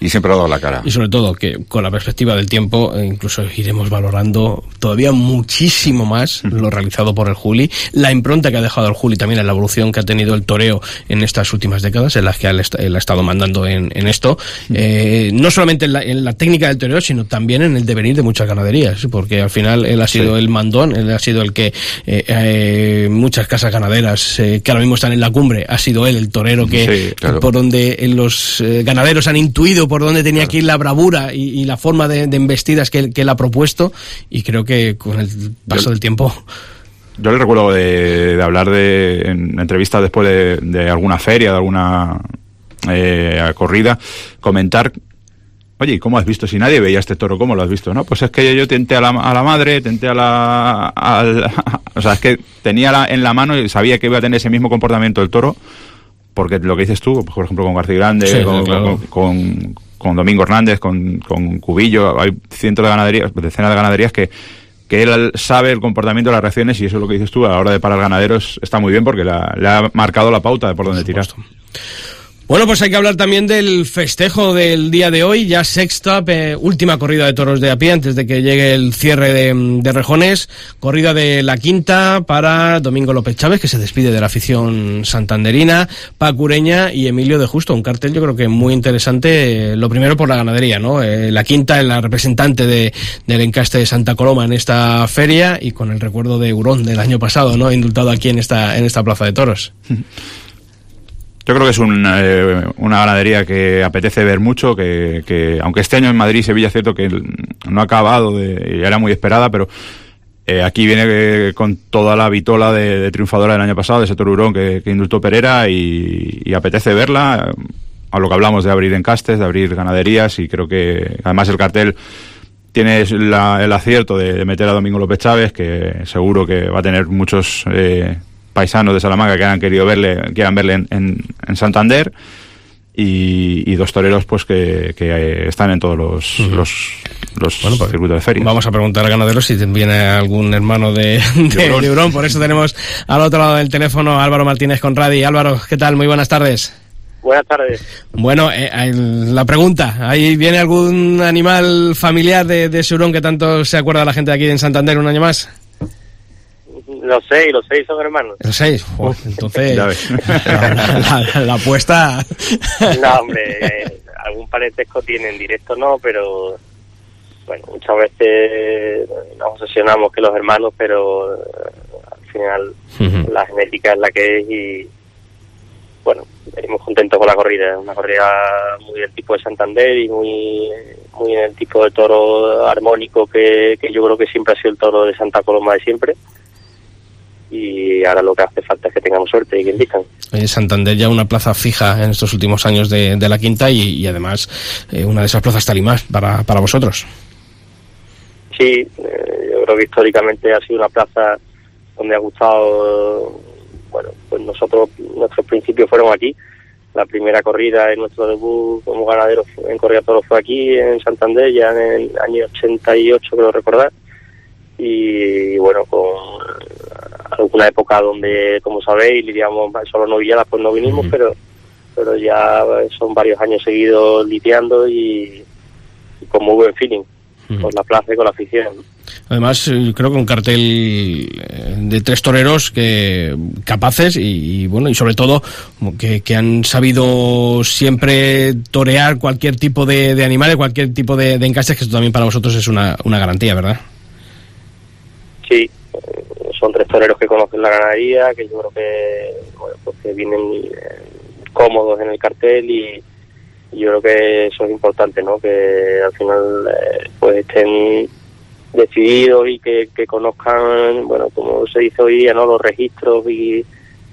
y siempre ha dado la cara. Y sobre todo que con la perspectiva del tiempo eh, incluso iremos valorando todavía muchísimo más lo realizado por el Juli, la impronta que ha dejado el Juli también en la evolución que ha tenido el toreo en estas últimas décadas, en las que él, ha estado mandando en, esto, eh, no solamente en la, técnica del toreo, sino también en el devenir de muchas ganaderías, porque al final él ha sido el mandón, él ha sido el que eh, muchas casas ganaderas que ahora mismo están en la cumbre, ha sido él el torero que por donde los ganaderos han intuido por dónde tenía que ir la bravura y, la forma de, embestidas que, él ha propuesto y creo que con el paso del tiempo... Yo le recuerdo de, hablar de, en entrevistas después de, alguna feria, de alguna eh, corrida, comentar Oye, ¿cómo has visto? Si nadie veía este toro, ¿cómo lo has visto? No, pues es que yo tenté a la, a la madre, tenté a la... o sea, es que tenía en la mano y sabía que iba a tener ese mismo comportamiento el toro porque lo que dices tú, por ejemplo, con García Grande, con, con Domingo Hernández, con, con Cubillo, hay cientos de ganaderías, decenas de ganaderías que, que él sabe el comportamiento de las reacciones y eso es lo que dices tú a la hora de parar ganaderos está muy bien porque le ha marcado la pauta de por dónde tirar. Bueno, pues hay que hablar también del festejo del día de hoy, ya sexta, última corrida de toros de a pie antes de que llegue el cierre de, Rejones, corrida de la quinta para Domingo López Chávez, que se despide de la afición santanderina, Pacureña y Emilio de Justo, un cartel yo creo que muy interesante, lo primero por la ganadería, ¿no? Eh, la quinta es la representante de, del encaste de Santa Coloma en esta feria y con el recuerdo de Hurón del año pasado, ¿no? Indultado aquí en esta, en esta plaza de toros. Yo creo que es eh, una ganadería que apetece ver mucho, que, aunque este año en Madrid y Sevilla es cierto que no ha acabado de, y era muy esperada, pero eh, aquí viene con toda la vitola de, triunfadora del año pasado, de ese torurón que, que indultó Pereira y, apetece verla, a lo que hablamos de abrir encastes, de abrir ganaderías y creo que además el cartel tiene el acierto de, meter a Domingo López Chávez, que seguro que va a tener muchos... Eh, paisanos de Salamanca que han querido verle, quieran verle en, Santander. Y, dos toreros pues que, eh, están en todos los, los, los pues, circuitos de feria. Vamos a preguntar a ganaderos si viene algún hermano de, de, Por eso tenemos al otro lado del teléfono Álvaro Martínez Conradi. Álvaro, ¿qué tal? Muy buenas tardes. Buenas tardes. Bueno, eh, la pregunta, ¿ahí viene algún animal familiar de, de Surón que tanto se acuerda la gente de aquí en Santander un año más? Los seis, los seis son hermanos. Los seis, entonces la, apuesta... no, hombre, eh, algún parentesco tienen, directo no, pero bueno, muchas veces nos obsesionamos que los hermanos, pero eh, al final la genética es la que es y bueno, venimos contentos con la corrida, una corrida muy del tipo de Santander y muy muy en el tipo de toro armónico que, que yo creo que siempre ha sido el toro de Santa Coloma de siempre y ahora lo que hace falta es que tengamos suerte y que indican. Santander ya una plaza fija en estos últimos años de, la quinta y, además eh, una de esas plazas talimas para, para vosotros. Sí, eh, yo creo que históricamente ha sido una plaza donde ha gustado, bueno, pues nosotros, nuestros principios fueron aquí. La primera corrida en nuestro debut como ganadero en Correa Toro fue aquí, en Santander, ya en el año 88, creo recordar. Y bueno, con alguna época donde, como sabéis, lidiamos solo novilladas, pues no vinimos, pero pero ya son varios años seguidos lidiando y, con muy buen feeling con la plaza y con la afición. Además, eh, creo que un cartel eh, de tres toreros que capaces y, bueno y sobre todo que, que, han sabido siempre torear cualquier tipo de, de animales, cualquier tipo de, de encastes, que esto también para vosotros es una, una garantía, ¿verdad? Sí, son tres toreros que conocen la ganadería, que yo creo que, pues que vienen eh, cómodos en el cartel y, yo creo que eso es importante, ¿no? Que al final eh, pues estén decididos y que, conozcan, bueno, como se dice hoy día, ¿no? Los registros y,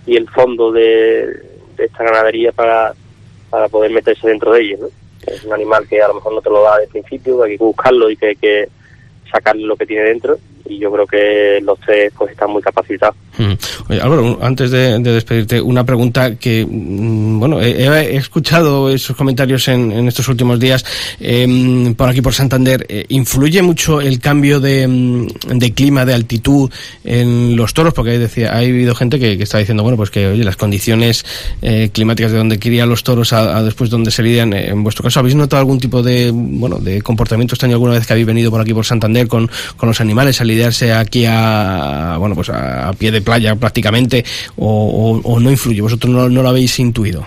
y el fondo de, esta ganadería para, para poder meterse dentro de ellos, ¿no? Es un animal que a lo mejor no te lo da de principio, hay que buscarlo y que que sacarle lo que tiene dentro y yo creo que los tres pues están muy capacitados. Mm. Oye, Álvaro, antes de, despedirte, una pregunta que, mm, bueno, he, escuchado esos comentarios en, estos últimos días em, por aquí por Santander. Eh, ¿Influye mucho el cambio de, mm, de, clima, de altitud en los toros? Porque decía, ha habido gente que, está diciendo, bueno, pues que, oye, las condiciones eh, climáticas de donde querían los toros a, después donde se lidian, eh, en vuestro caso, ¿habéis notado algún tipo de, bueno, de comportamiento extraño alguna vez que habéis venido por aquí por Santander con, con los animales a lidiarse aquí a, bueno, pues a pie de playa prácticamente o, no influye? ¿Vosotros no, lo habéis intuido?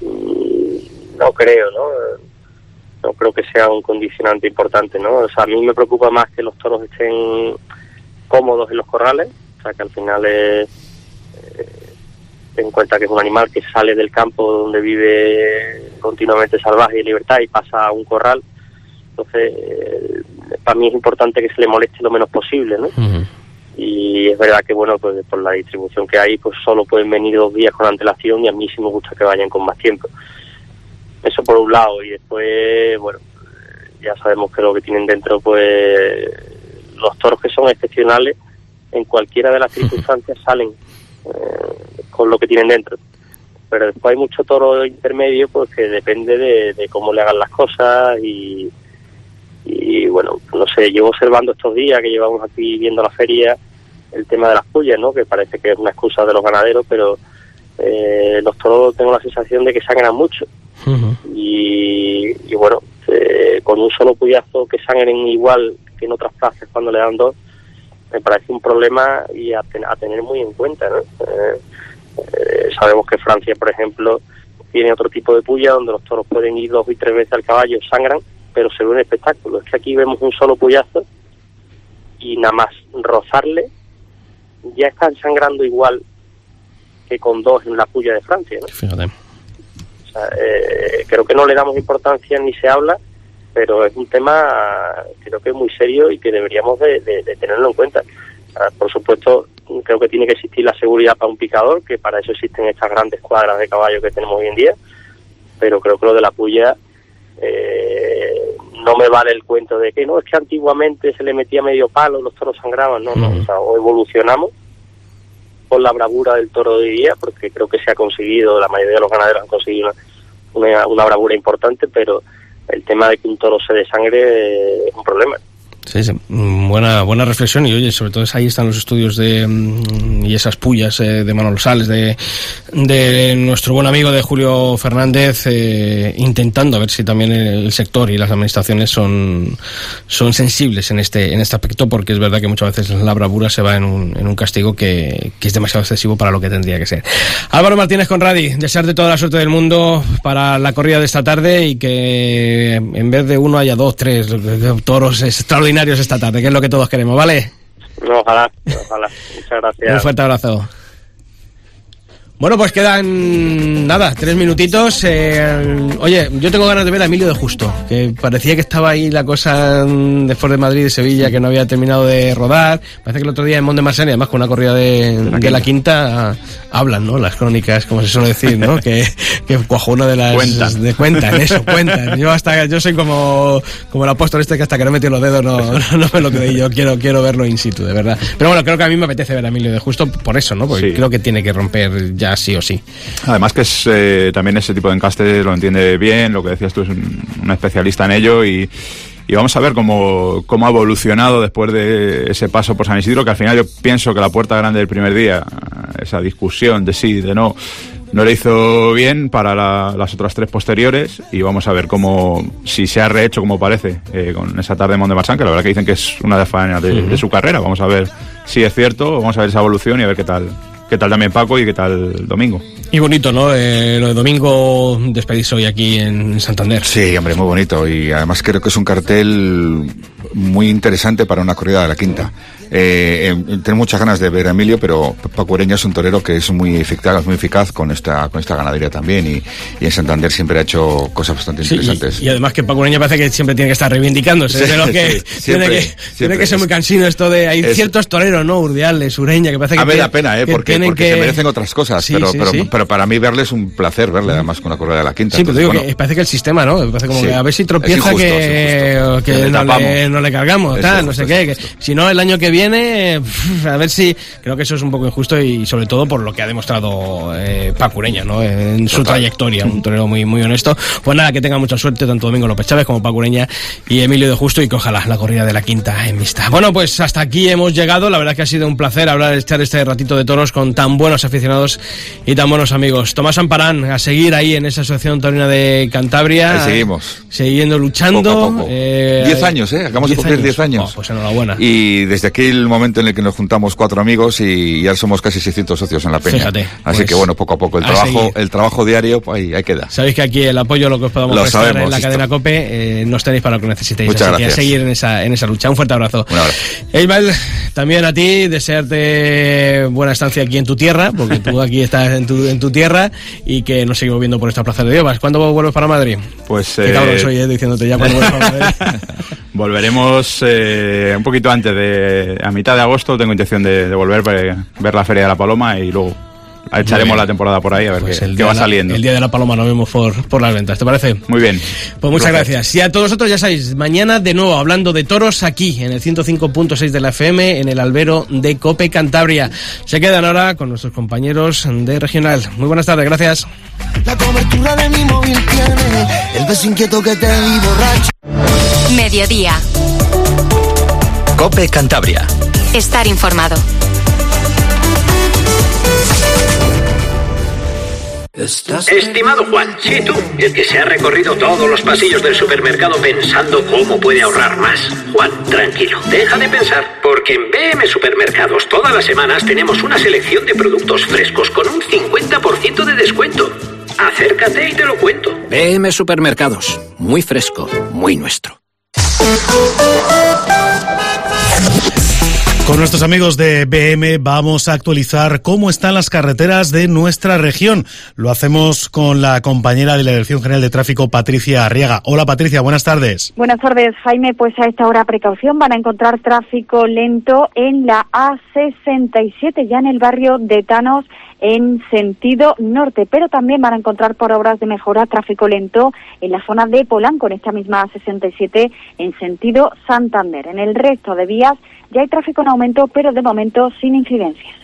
No creo, ¿no? No creo que sea un condicionante importante, ¿no? O sea, a mí me preocupa más que los toros estén cómodos en los corrales, o sea, que al final es... Eh, en cuenta que es un animal que sale del campo donde vive continuamente salvaje y libertad y pasa a un corral. Entonces, eh, para mí es importante que se le moleste lo menos posible, ¿no? y es verdad que bueno pues por la distribución que hay pues solo pueden venir dos días con antelación y a mí sí me gusta que vayan con más tiempo. Eso por un lado y después bueno ya sabemos que lo que tienen dentro pues los toros que son excepcionales en cualquiera de las circunstancias salen eh, con lo que tienen dentro. Pero después hay mucho toro intermedio pues que depende de, cómo le hagan las cosas y, y bueno, no sé, llevo observando estos días que llevamos aquí viendo la feria el tema de las pullas, ¿no? Que parece que es una excusa de los ganaderos, pero eh, los toros tengo la sensación de que sangran mucho. y, y, bueno, eh, con un solo puyazo que sangren igual que en otras plazas cuando le dan dos, me parece un problema y a, tener muy en cuenta, ¿no? Eh, eh, sabemos que Francia, por ejemplo, tiene otro tipo de puya donde los toros pueden ir dos y tres veces al caballo, sangran, pero se ve un espectáculo. Es que aquí vemos un solo puyazo y nada más rozarle ya están sangrando igual que con dos en la puya de Francia. ¿no? Eh, creo que no le damos importancia ni se habla, pero es un tema creo que es muy serio y que deberíamos de, tenerlo en cuenta. por supuesto, creo que tiene que existir la seguridad para un picador, que para eso existen estas grandes cuadras de caballo que tenemos hoy en día, pero creo que lo de la puya eh, no me vale el cuento de que no, es que antiguamente se le metía medio palo, los toros sangraban, no, no, o, sea, o evolucionamos con la bravura del toro de hoy día, porque creo que se ha conseguido, la mayoría de los ganaderos han conseguido una, una, bravura importante, pero el tema de que un toro se desangre es un problema. Sí, sí, buena, buena reflexión y oye, sobre todo ahí están los estudios de mm, y esas pullas eh, de Manuel Sales de, de nuestro buen amigo de Julio Fernández eh, intentando a ver si también el sector y las administraciones son, son sensibles en este, en este aspecto porque es verdad que muchas veces la bravura se va en un, en un castigo que, que es demasiado excesivo para lo que tendría que ser. Álvaro Martínez Conradi, desearte toda la suerte del mundo para la corrida de esta tarde y que en vez de uno haya dos, tres toros extraordinarios esta tarde, que es lo que todos queremos, ¿vale? Ojalá, ojalá. Muchas gracias. Un fuerte abrazo. Bueno, pues quedan nada, tres minutitos. Eh, oye, yo tengo ganas de ver a Emilio de Justo, que parecía que estaba ahí la cosa después de Madrid y Sevilla, que no había terminado de rodar. Parece que el otro día en Monte Marsan, además con una corrida de, la, quinta, hablan, ¿no? Las crónicas, como se suele decir, ¿no? que, que cuajo una de las... Cuentan. De, cuentan, eso, cuentan. Yo hasta, yo soy como, como el apóstol este que hasta que no metió los dedos no, no, me lo creí. Yo quiero, quiero verlo in situ, de verdad. Pero bueno, creo que a mí me apetece ver a Emilio de Justo por eso, ¿no? Porque creo que tiene que romper ya sí o sí. Además que es eh, también ese tipo de encaste lo entiende bien, lo que decías tú es un, especialista en ello y, vamos a ver cómo, cómo, ha evolucionado después de ese paso por San Isidro, que al final yo pienso que la puerta grande del primer día, esa discusión de sí, de no, no le hizo bien para las otras tres posteriores y vamos a ver cómo, si se ha rehecho como parece eh, con esa tarde de Mont que la verdad que dicen que es una de las faenas de, de, su carrera. Vamos a ver si es cierto, vamos a ver esa evolución y a ver qué tal, qué tal también Paco y qué tal Domingo. Y bonito, ¿no? Eh, lo de domingo despedirse hoy aquí en Santander. Sí, hombre, muy bonito. Y además creo que es un cartel muy interesante para una corrida de la quinta. Eh, tengo muchas ganas de ver a Emilio, pero Paco Ureña es un torero que es muy eficaz, muy eficaz con esta, con esta ganadería también y, en Santander siempre ha hecho cosas bastante interesantes. Y, además que Paco Ureña parece que siempre tiene que estar reivindicándose, de lo que, tiene, que tiene que ser muy cansino esto de, hay ciertos toreros, ¿no? Urdiales, Ureña, que parece que... A mí da pena, ¿eh? Porque, porque se merecen otras cosas, pero, pero, para mí verle es un placer, verle además con la correa de la quinta. Sí, pero digo que parece que el sistema, ¿no? Parece como que a ver si tropieza que, que no, le, no, le, cargamos, tal, no sé qué. Si no, el año que viene a ver si creo que eso es un poco injusto y sobre todo por lo que ha demostrado eh, Pacureña ¿no? en su trayectoria, un torero muy, muy honesto. Pues nada, que tenga mucha suerte tanto Domingo López Chávez como Pacureña y Emilio de Justo y que ojalá la corrida de la quinta en vista. Bueno, pues hasta aquí hemos llegado. La verdad que ha sido un placer hablar, echar este ratito de toros con tan buenos aficionados y tan buenos amigos. Tomás Amparán, a seguir ahí en esa asociación torina de Cantabria. Ahí seguimos. Siguiendo luchando. Eh, diez años, ¿eh? Acabamos de cumplir diez años. Oh, pues enhorabuena. Y desde aquí el momento en el que nos juntamos cuatro amigos y ya somos casi 600 socios en la peña. Fíjate. Así que pues, bueno, poco a poco el trabajo, el trabajo diario, pues ahí, ahí, queda. Sabéis que aquí el apoyo, lo que os podamos lo prestar en la cadena COPE, eh, nos tenéis para lo que necesitéis. Muchas Así gracias. que a seguir en esa, en esa lucha. Un fuerte abrazo. Un abrazo. Ismael, también a ti, desearte buena estancia aquí en tu tierra, porque tú aquí estás en tu, en tu tierra y que nos seguimos viendo por esta plaza de Dios. ¿Cuándo vuelves para Madrid? Pues. Qué cabrón soy, eh, diciéndote ya cuando vuelves para Madrid. Volveremos eh, un poquito antes de. A mitad de agosto tengo intención de, de volver para ver la Feria de la Paloma y luego echaremos la temporada por ahí a ver pues qué, va saliendo. El día de la paloma nos vemos por, por las ventas, ¿te parece? Muy bien. Pues muchas gracias. Y a todos nosotros ya sabéis, mañana de nuevo hablando de toros aquí en el 105.6 de la FM, en el albero de Cope Cantabria. Se quedan ahora con nuestros compañeros de Regional. Muy buenas tardes, gracias. La cobertura de mi móvil tiene el beso inquieto que te di borracho. Mediodía. Cope Cantabria. Estar informado. Estimado Juan, si tú, el que se ha recorrido todos los pasillos del supermercado pensando cómo puede ahorrar más. Juan, tranquilo, deja de pensar, porque en BM Supermercados todas las semanas tenemos una selección de productos frescos con un 50% de descuento. Acércate y te lo cuento. BM Supermercados, muy fresco, muy nuestro. Yeah. Con nuestros amigos de BM vamos a actualizar cómo están las carreteras de nuestra región. Lo hacemos con la compañera de la Dirección General de Tráfico, Patricia Arriaga. Hola Patricia, buenas tardes. Buenas tardes, Jaime. Pues a esta hora precaución van a encontrar tráfico lento en la A67, ya en el barrio de Tanos en sentido norte, pero también van a encontrar por obras de mejora tráfico lento en la zona de Polanco, en esta misma 67 en sentido Santander. En el resto de vías ya hay tráfico en aumento, pero de momento sin incidencias.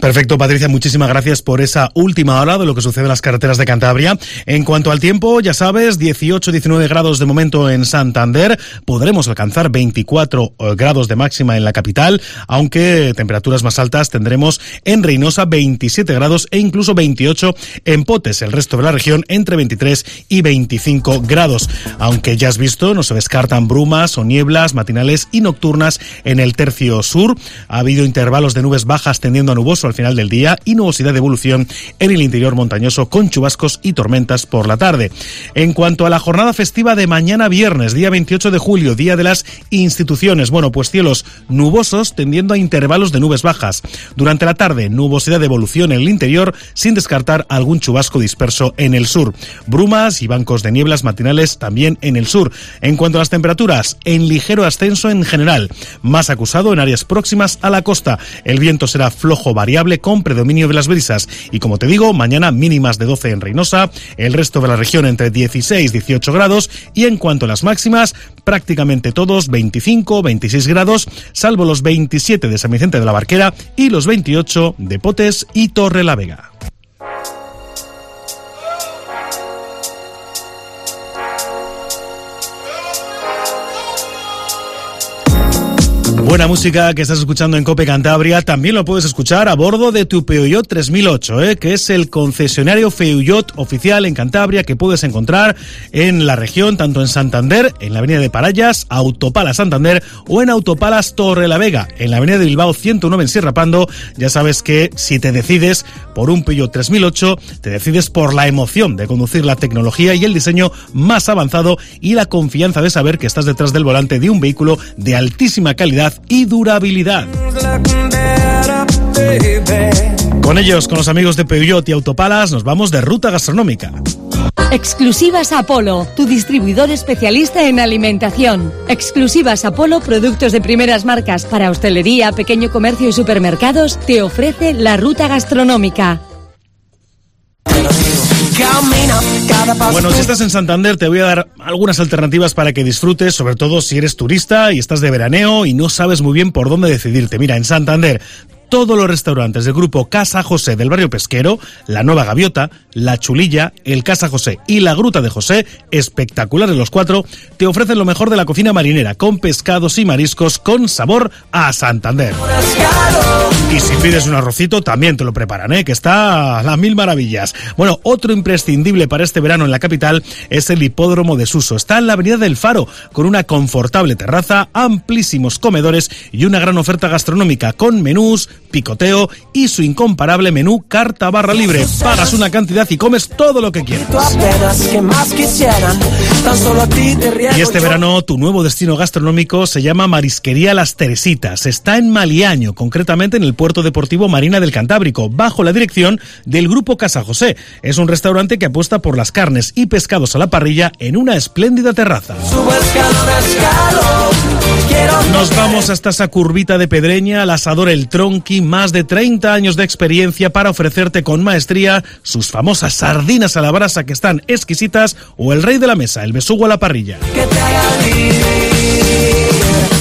Perfecto, Patricia, muchísimas gracias por esa última hora de lo que sucede en las carreteras de Cantabria. En cuanto al tiempo, ya sabes, 18-19 grados de momento en Santander. Podremos alcanzar 24 eh, grados de máxima en la capital, aunque temperaturas más altas tendremos en Reynosa 27 grados e incluso 28 en Potes. El resto de la región entre 23 y 25 grados. Aunque ya has visto, no se descartan brumas o nieblas matinales y nocturnas en el tercio sur. Ha habido intervalos de nubes bajas tendiendo nuboso al final del día y nubosidad de evolución en el interior montañoso con chubascos y tormentas por la tarde. En cuanto a la jornada festiva de mañana viernes, día 28 de julio, día de las instituciones, bueno, pues cielos nubosos tendiendo a intervalos de nubes bajas. Durante la tarde, nubosidad de evolución en el interior sin descartar algún chubasco disperso en el sur. Brumas y bancos de nieblas matinales también en el sur. En cuanto a las temperaturas, en ligero ascenso en general, más acusado en áreas próximas a la costa. El viento será flojo variable con predominio de las brisas. Y como te digo, mañana mínimas de 12 en Reynosa, el resto de la región entre 16 y 18 grados y en cuanto a las máximas, prácticamente todos 25, 26 grados, salvo los 27 de San Vicente de la Barquera y los 28 de Potes y Torre la Vega. Buena música que estás escuchando en Cope Cantabria también lo puedes escuchar a bordo de tu Peugeot 3008, ¿eh? que es el concesionario Peugeot oficial en Cantabria que puedes encontrar en la región, tanto en Santander, en la avenida de Parayas, Autopala Santander o en Autopalas Torre la Vega, en la avenida de Bilbao 109 en Sierra Pando. Ya sabes que si te decides por un Peugeot 3008, te decides por la emoción de conducir la tecnología y el diseño más avanzado y la confianza de saber que estás detrás del volante de un vehículo de altísima calidad y durabilidad. Con ellos, con los amigos de Peugeot y Autopalas, nos vamos de ruta gastronómica. Exclusivas Apolo, tu distribuidor especialista en alimentación. Exclusivas Apolo, productos de primeras marcas para hostelería, pequeño comercio y supermercados, te ofrece la ruta gastronómica. Bueno, si estás en Santander te voy a dar algunas alternativas para que disfrutes, sobre todo si eres turista y estás de veraneo y no sabes muy bien por dónde decidirte. Mira, en Santander todos los restaurantes del grupo Casa José del barrio pesquero, la Nueva Gaviota, la Chulilla, el Casa José y la Gruta de José, espectaculares los cuatro, te ofrecen lo mejor de la cocina marinera, con pescados y mariscos con sabor a Santander. Y si pides un arrocito, también te lo preparan, ¿eh? que está a las mil maravillas. Bueno, otro imprescindible para este verano en la capital es el hipódromo de Suso. Está en la avenida del Faro, con una confortable terraza, amplísimos comedores y una gran oferta gastronómica con menús, picoteo y su incomparable menú carta barra libre. Pagas una cantidad y comes todo lo que quieras. Y este verano tu nuevo destino gastronómico se llama Marisquería Las Teresitas. Está en Maliaño, concretamente en el puerto deportivo Marina del Cantábrico, bajo la dirección del Grupo Casa José. Es un restaurante que apuesta por las carnes y pescados a la parrilla en una espléndida terraza. Nos vamos hasta esa curvita de Pedreña, al asador El Tronqui, más de 30 años de experiencia para ofrecerte con maestría sus famosas sardinas a la brasa que están exquisitas o el rey de la mesa, el besugo a la parrilla.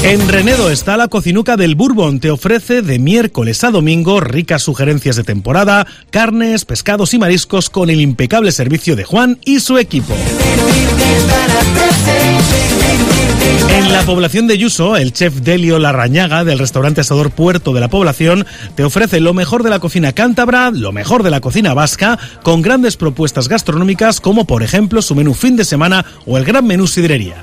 En Renedo está la cocinuca del Bourbon. Te ofrece de miércoles a domingo ricas sugerencias de temporada, carnes, pescados y mariscos con el impecable servicio de Juan y su equipo. En la población de Yuso, el chef Delio Larrañaga del restaurante Asador Puerto de la población te ofrece lo mejor de la cocina cántabra, lo mejor de la cocina vasca, con grandes propuestas gastronómicas como por ejemplo su menú fin de semana o el gran menú sidrería.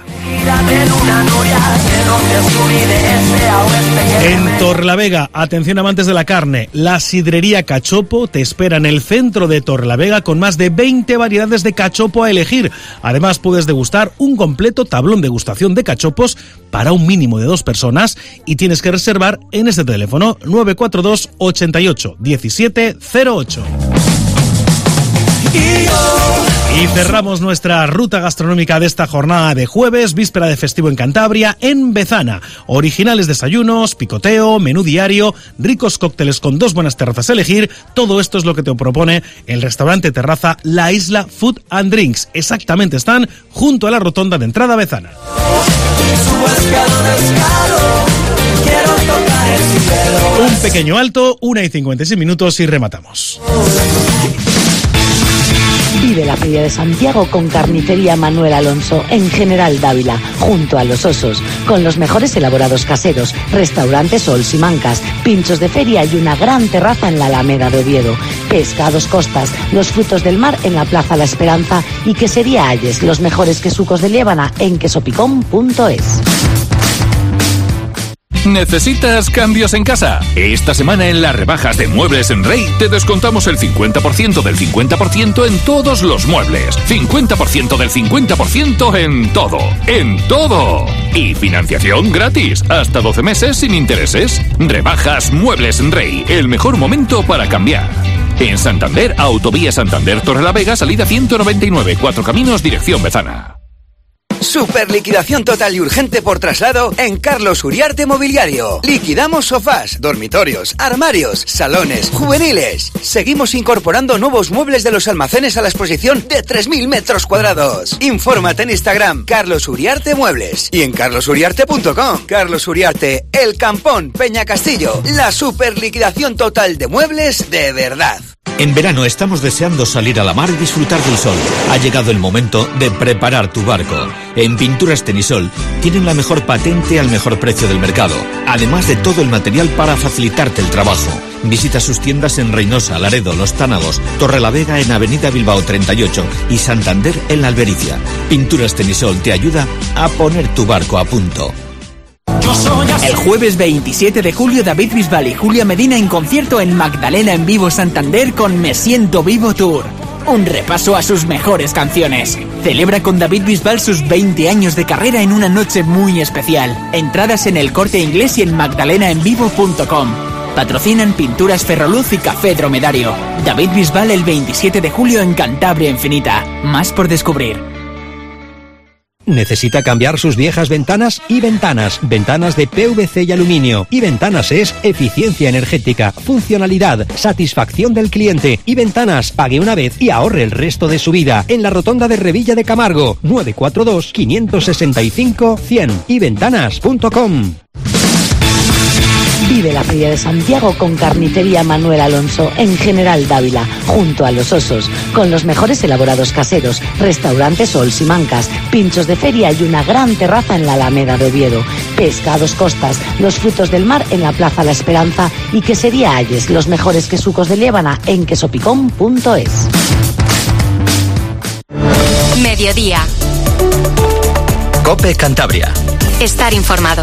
En Torlavega, atención amantes de la carne, la sidrería Cachopo te espera en el centro de Torlavega con más de 20 variedades de cachopo a elegir. Además puedes degustar un completo tablón de gustación de cachopos para un mínimo de dos personas y tienes que reservar en este teléfono 942 88 17 08. Y cerramos nuestra ruta gastronómica de esta jornada de jueves, víspera de festivo en Cantabria, en Bezana. Originales desayunos, picoteo, menú diario, ricos cócteles con dos buenas terrazas a elegir. Todo esto es lo que te propone el restaurante terraza La Isla Food and Drinks. Exactamente, están junto a la rotonda de entrada a Bezana. Un pequeño alto, una y 56 minutos y rematamos. Vive la Feria de Santiago con Carnicería Manuel Alonso en General Dávila, junto a los osos, con los mejores elaborados caseros, restaurantes Sols y Mancas, pinchos de feria y una gran terraza en la Alameda de Oviedo, pescados costas, los frutos del mar en la Plaza La Esperanza y quesería Ayes, los mejores quesucos de Liébana en quesopicón.es. ¿Necesitas cambios en casa? Esta semana en las rebajas de Muebles en Rey te descontamos el 50% del 50% en todos los muebles. 50% del 50% en todo. ¡En todo! Y financiación gratis. Hasta 12 meses sin intereses. Rebajas Muebles en Rey. El mejor momento para cambiar. En Santander, Autovía Santander Torre la Vega, salida 199, Cuatro Caminos, dirección Bezana. Super liquidación total y urgente por traslado en Carlos Uriarte Mobiliario. Liquidamos sofás, dormitorios, armarios, salones, juveniles. Seguimos incorporando nuevos muebles de los almacenes a la exposición de 3.000 metros cuadrados. Infórmate en Instagram Carlos Uriarte Muebles y en carlosuriarte.com. Carlos Uriarte, El Campón, Peña Castillo. La super liquidación total de muebles de verdad. En verano estamos deseando salir a la mar y disfrutar del sol. Ha llegado el momento de preparar tu barco. En Pinturas Tenisol tienen la mejor patente al mejor precio del mercado, además de todo el material para facilitarte el trabajo. Visita sus tiendas en Reynosa, Laredo, Los Tánagos, Torrelavega en Avenida Bilbao 38 y Santander en La Albericia. Pinturas Tenisol te ayuda a poner tu barco a punto. El jueves 27 de julio, David Bisbal y Julia Medina en concierto en Magdalena en Vivo Santander con Me Siento Vivo Tour. Un repaso a sus mejores canciones. Celebra con David Bisbal sus 20 años de carrera en una noche muy especial. Entradas en el corte inglés y en magdalenaenvivo.com. Patrocinan Pinturas Ferroluz y Café Dromedario. David Bisbal el 27 de julio en Cantabria Infinita. Más por descubrir. ¿Necesita cambiar sus viejas ventanas? Y ventanas, ventanas de PVC y aluminio. Y ventanas es eficiencia energética, funcionalidad, satisfacción del cliente. Y ventanas, pague una vez y ahorre el resto de su vida. En la rotonda de Revilla de Camargo, 942 565 100 y ventanas.com. Vive la Feria de Santiago con Carnicería Manuel Alonso en General Dávila, junto a los osos, con los mejores elaborados caseros, restaurantes Sols y Mancas, pinchos de feria y una gran terraza en la Alameda de Oviedo, pescados costas, los frutos del mar en la Plaza La Esperanza y quesería Ayes, los mejores quesucos de Liébana en quesopicón.es. Mediodía. Cope Cantabria. Estar informado.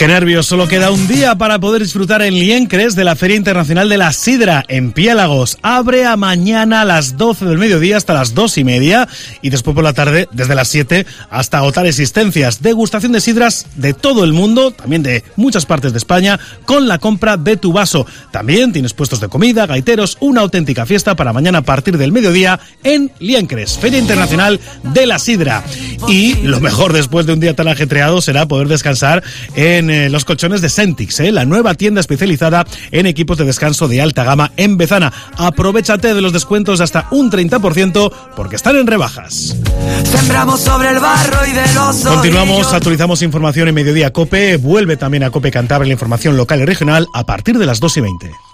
Qué nervios, solo queda un día para poder disfrutar en Liencres de la Feria Internacional de la Sidra en Piélagos. Abre a mañana a las 12 del mediodía hasta las 2 y media y después por la tarde desde las 7 hasta agotar existencias. Degustación de sidras de todo el mundo, también de muchas partes de España, con la compra de tu vaso. También tienes puestos de comida, gaiteros, una auténtica fiesta para mañana a partir del mediodía en Liencres, Feria Internacional de la Sidra. Y lo mejor después de un día tan ajetreado será poder descansar en eh, los colchones de Sentix, eh, la nueva tienda especializada en equipos de descanso de alta gama en Bezana. Aprovechate de los descuentos de hasta un 30% porque están en rebajas. Sembramos sobre el barro y de los Continuamos, actualizamos información en Mediodía Cope. Vuelve también a Cope Cantabria la información local y regional a partir de las 2 y 20.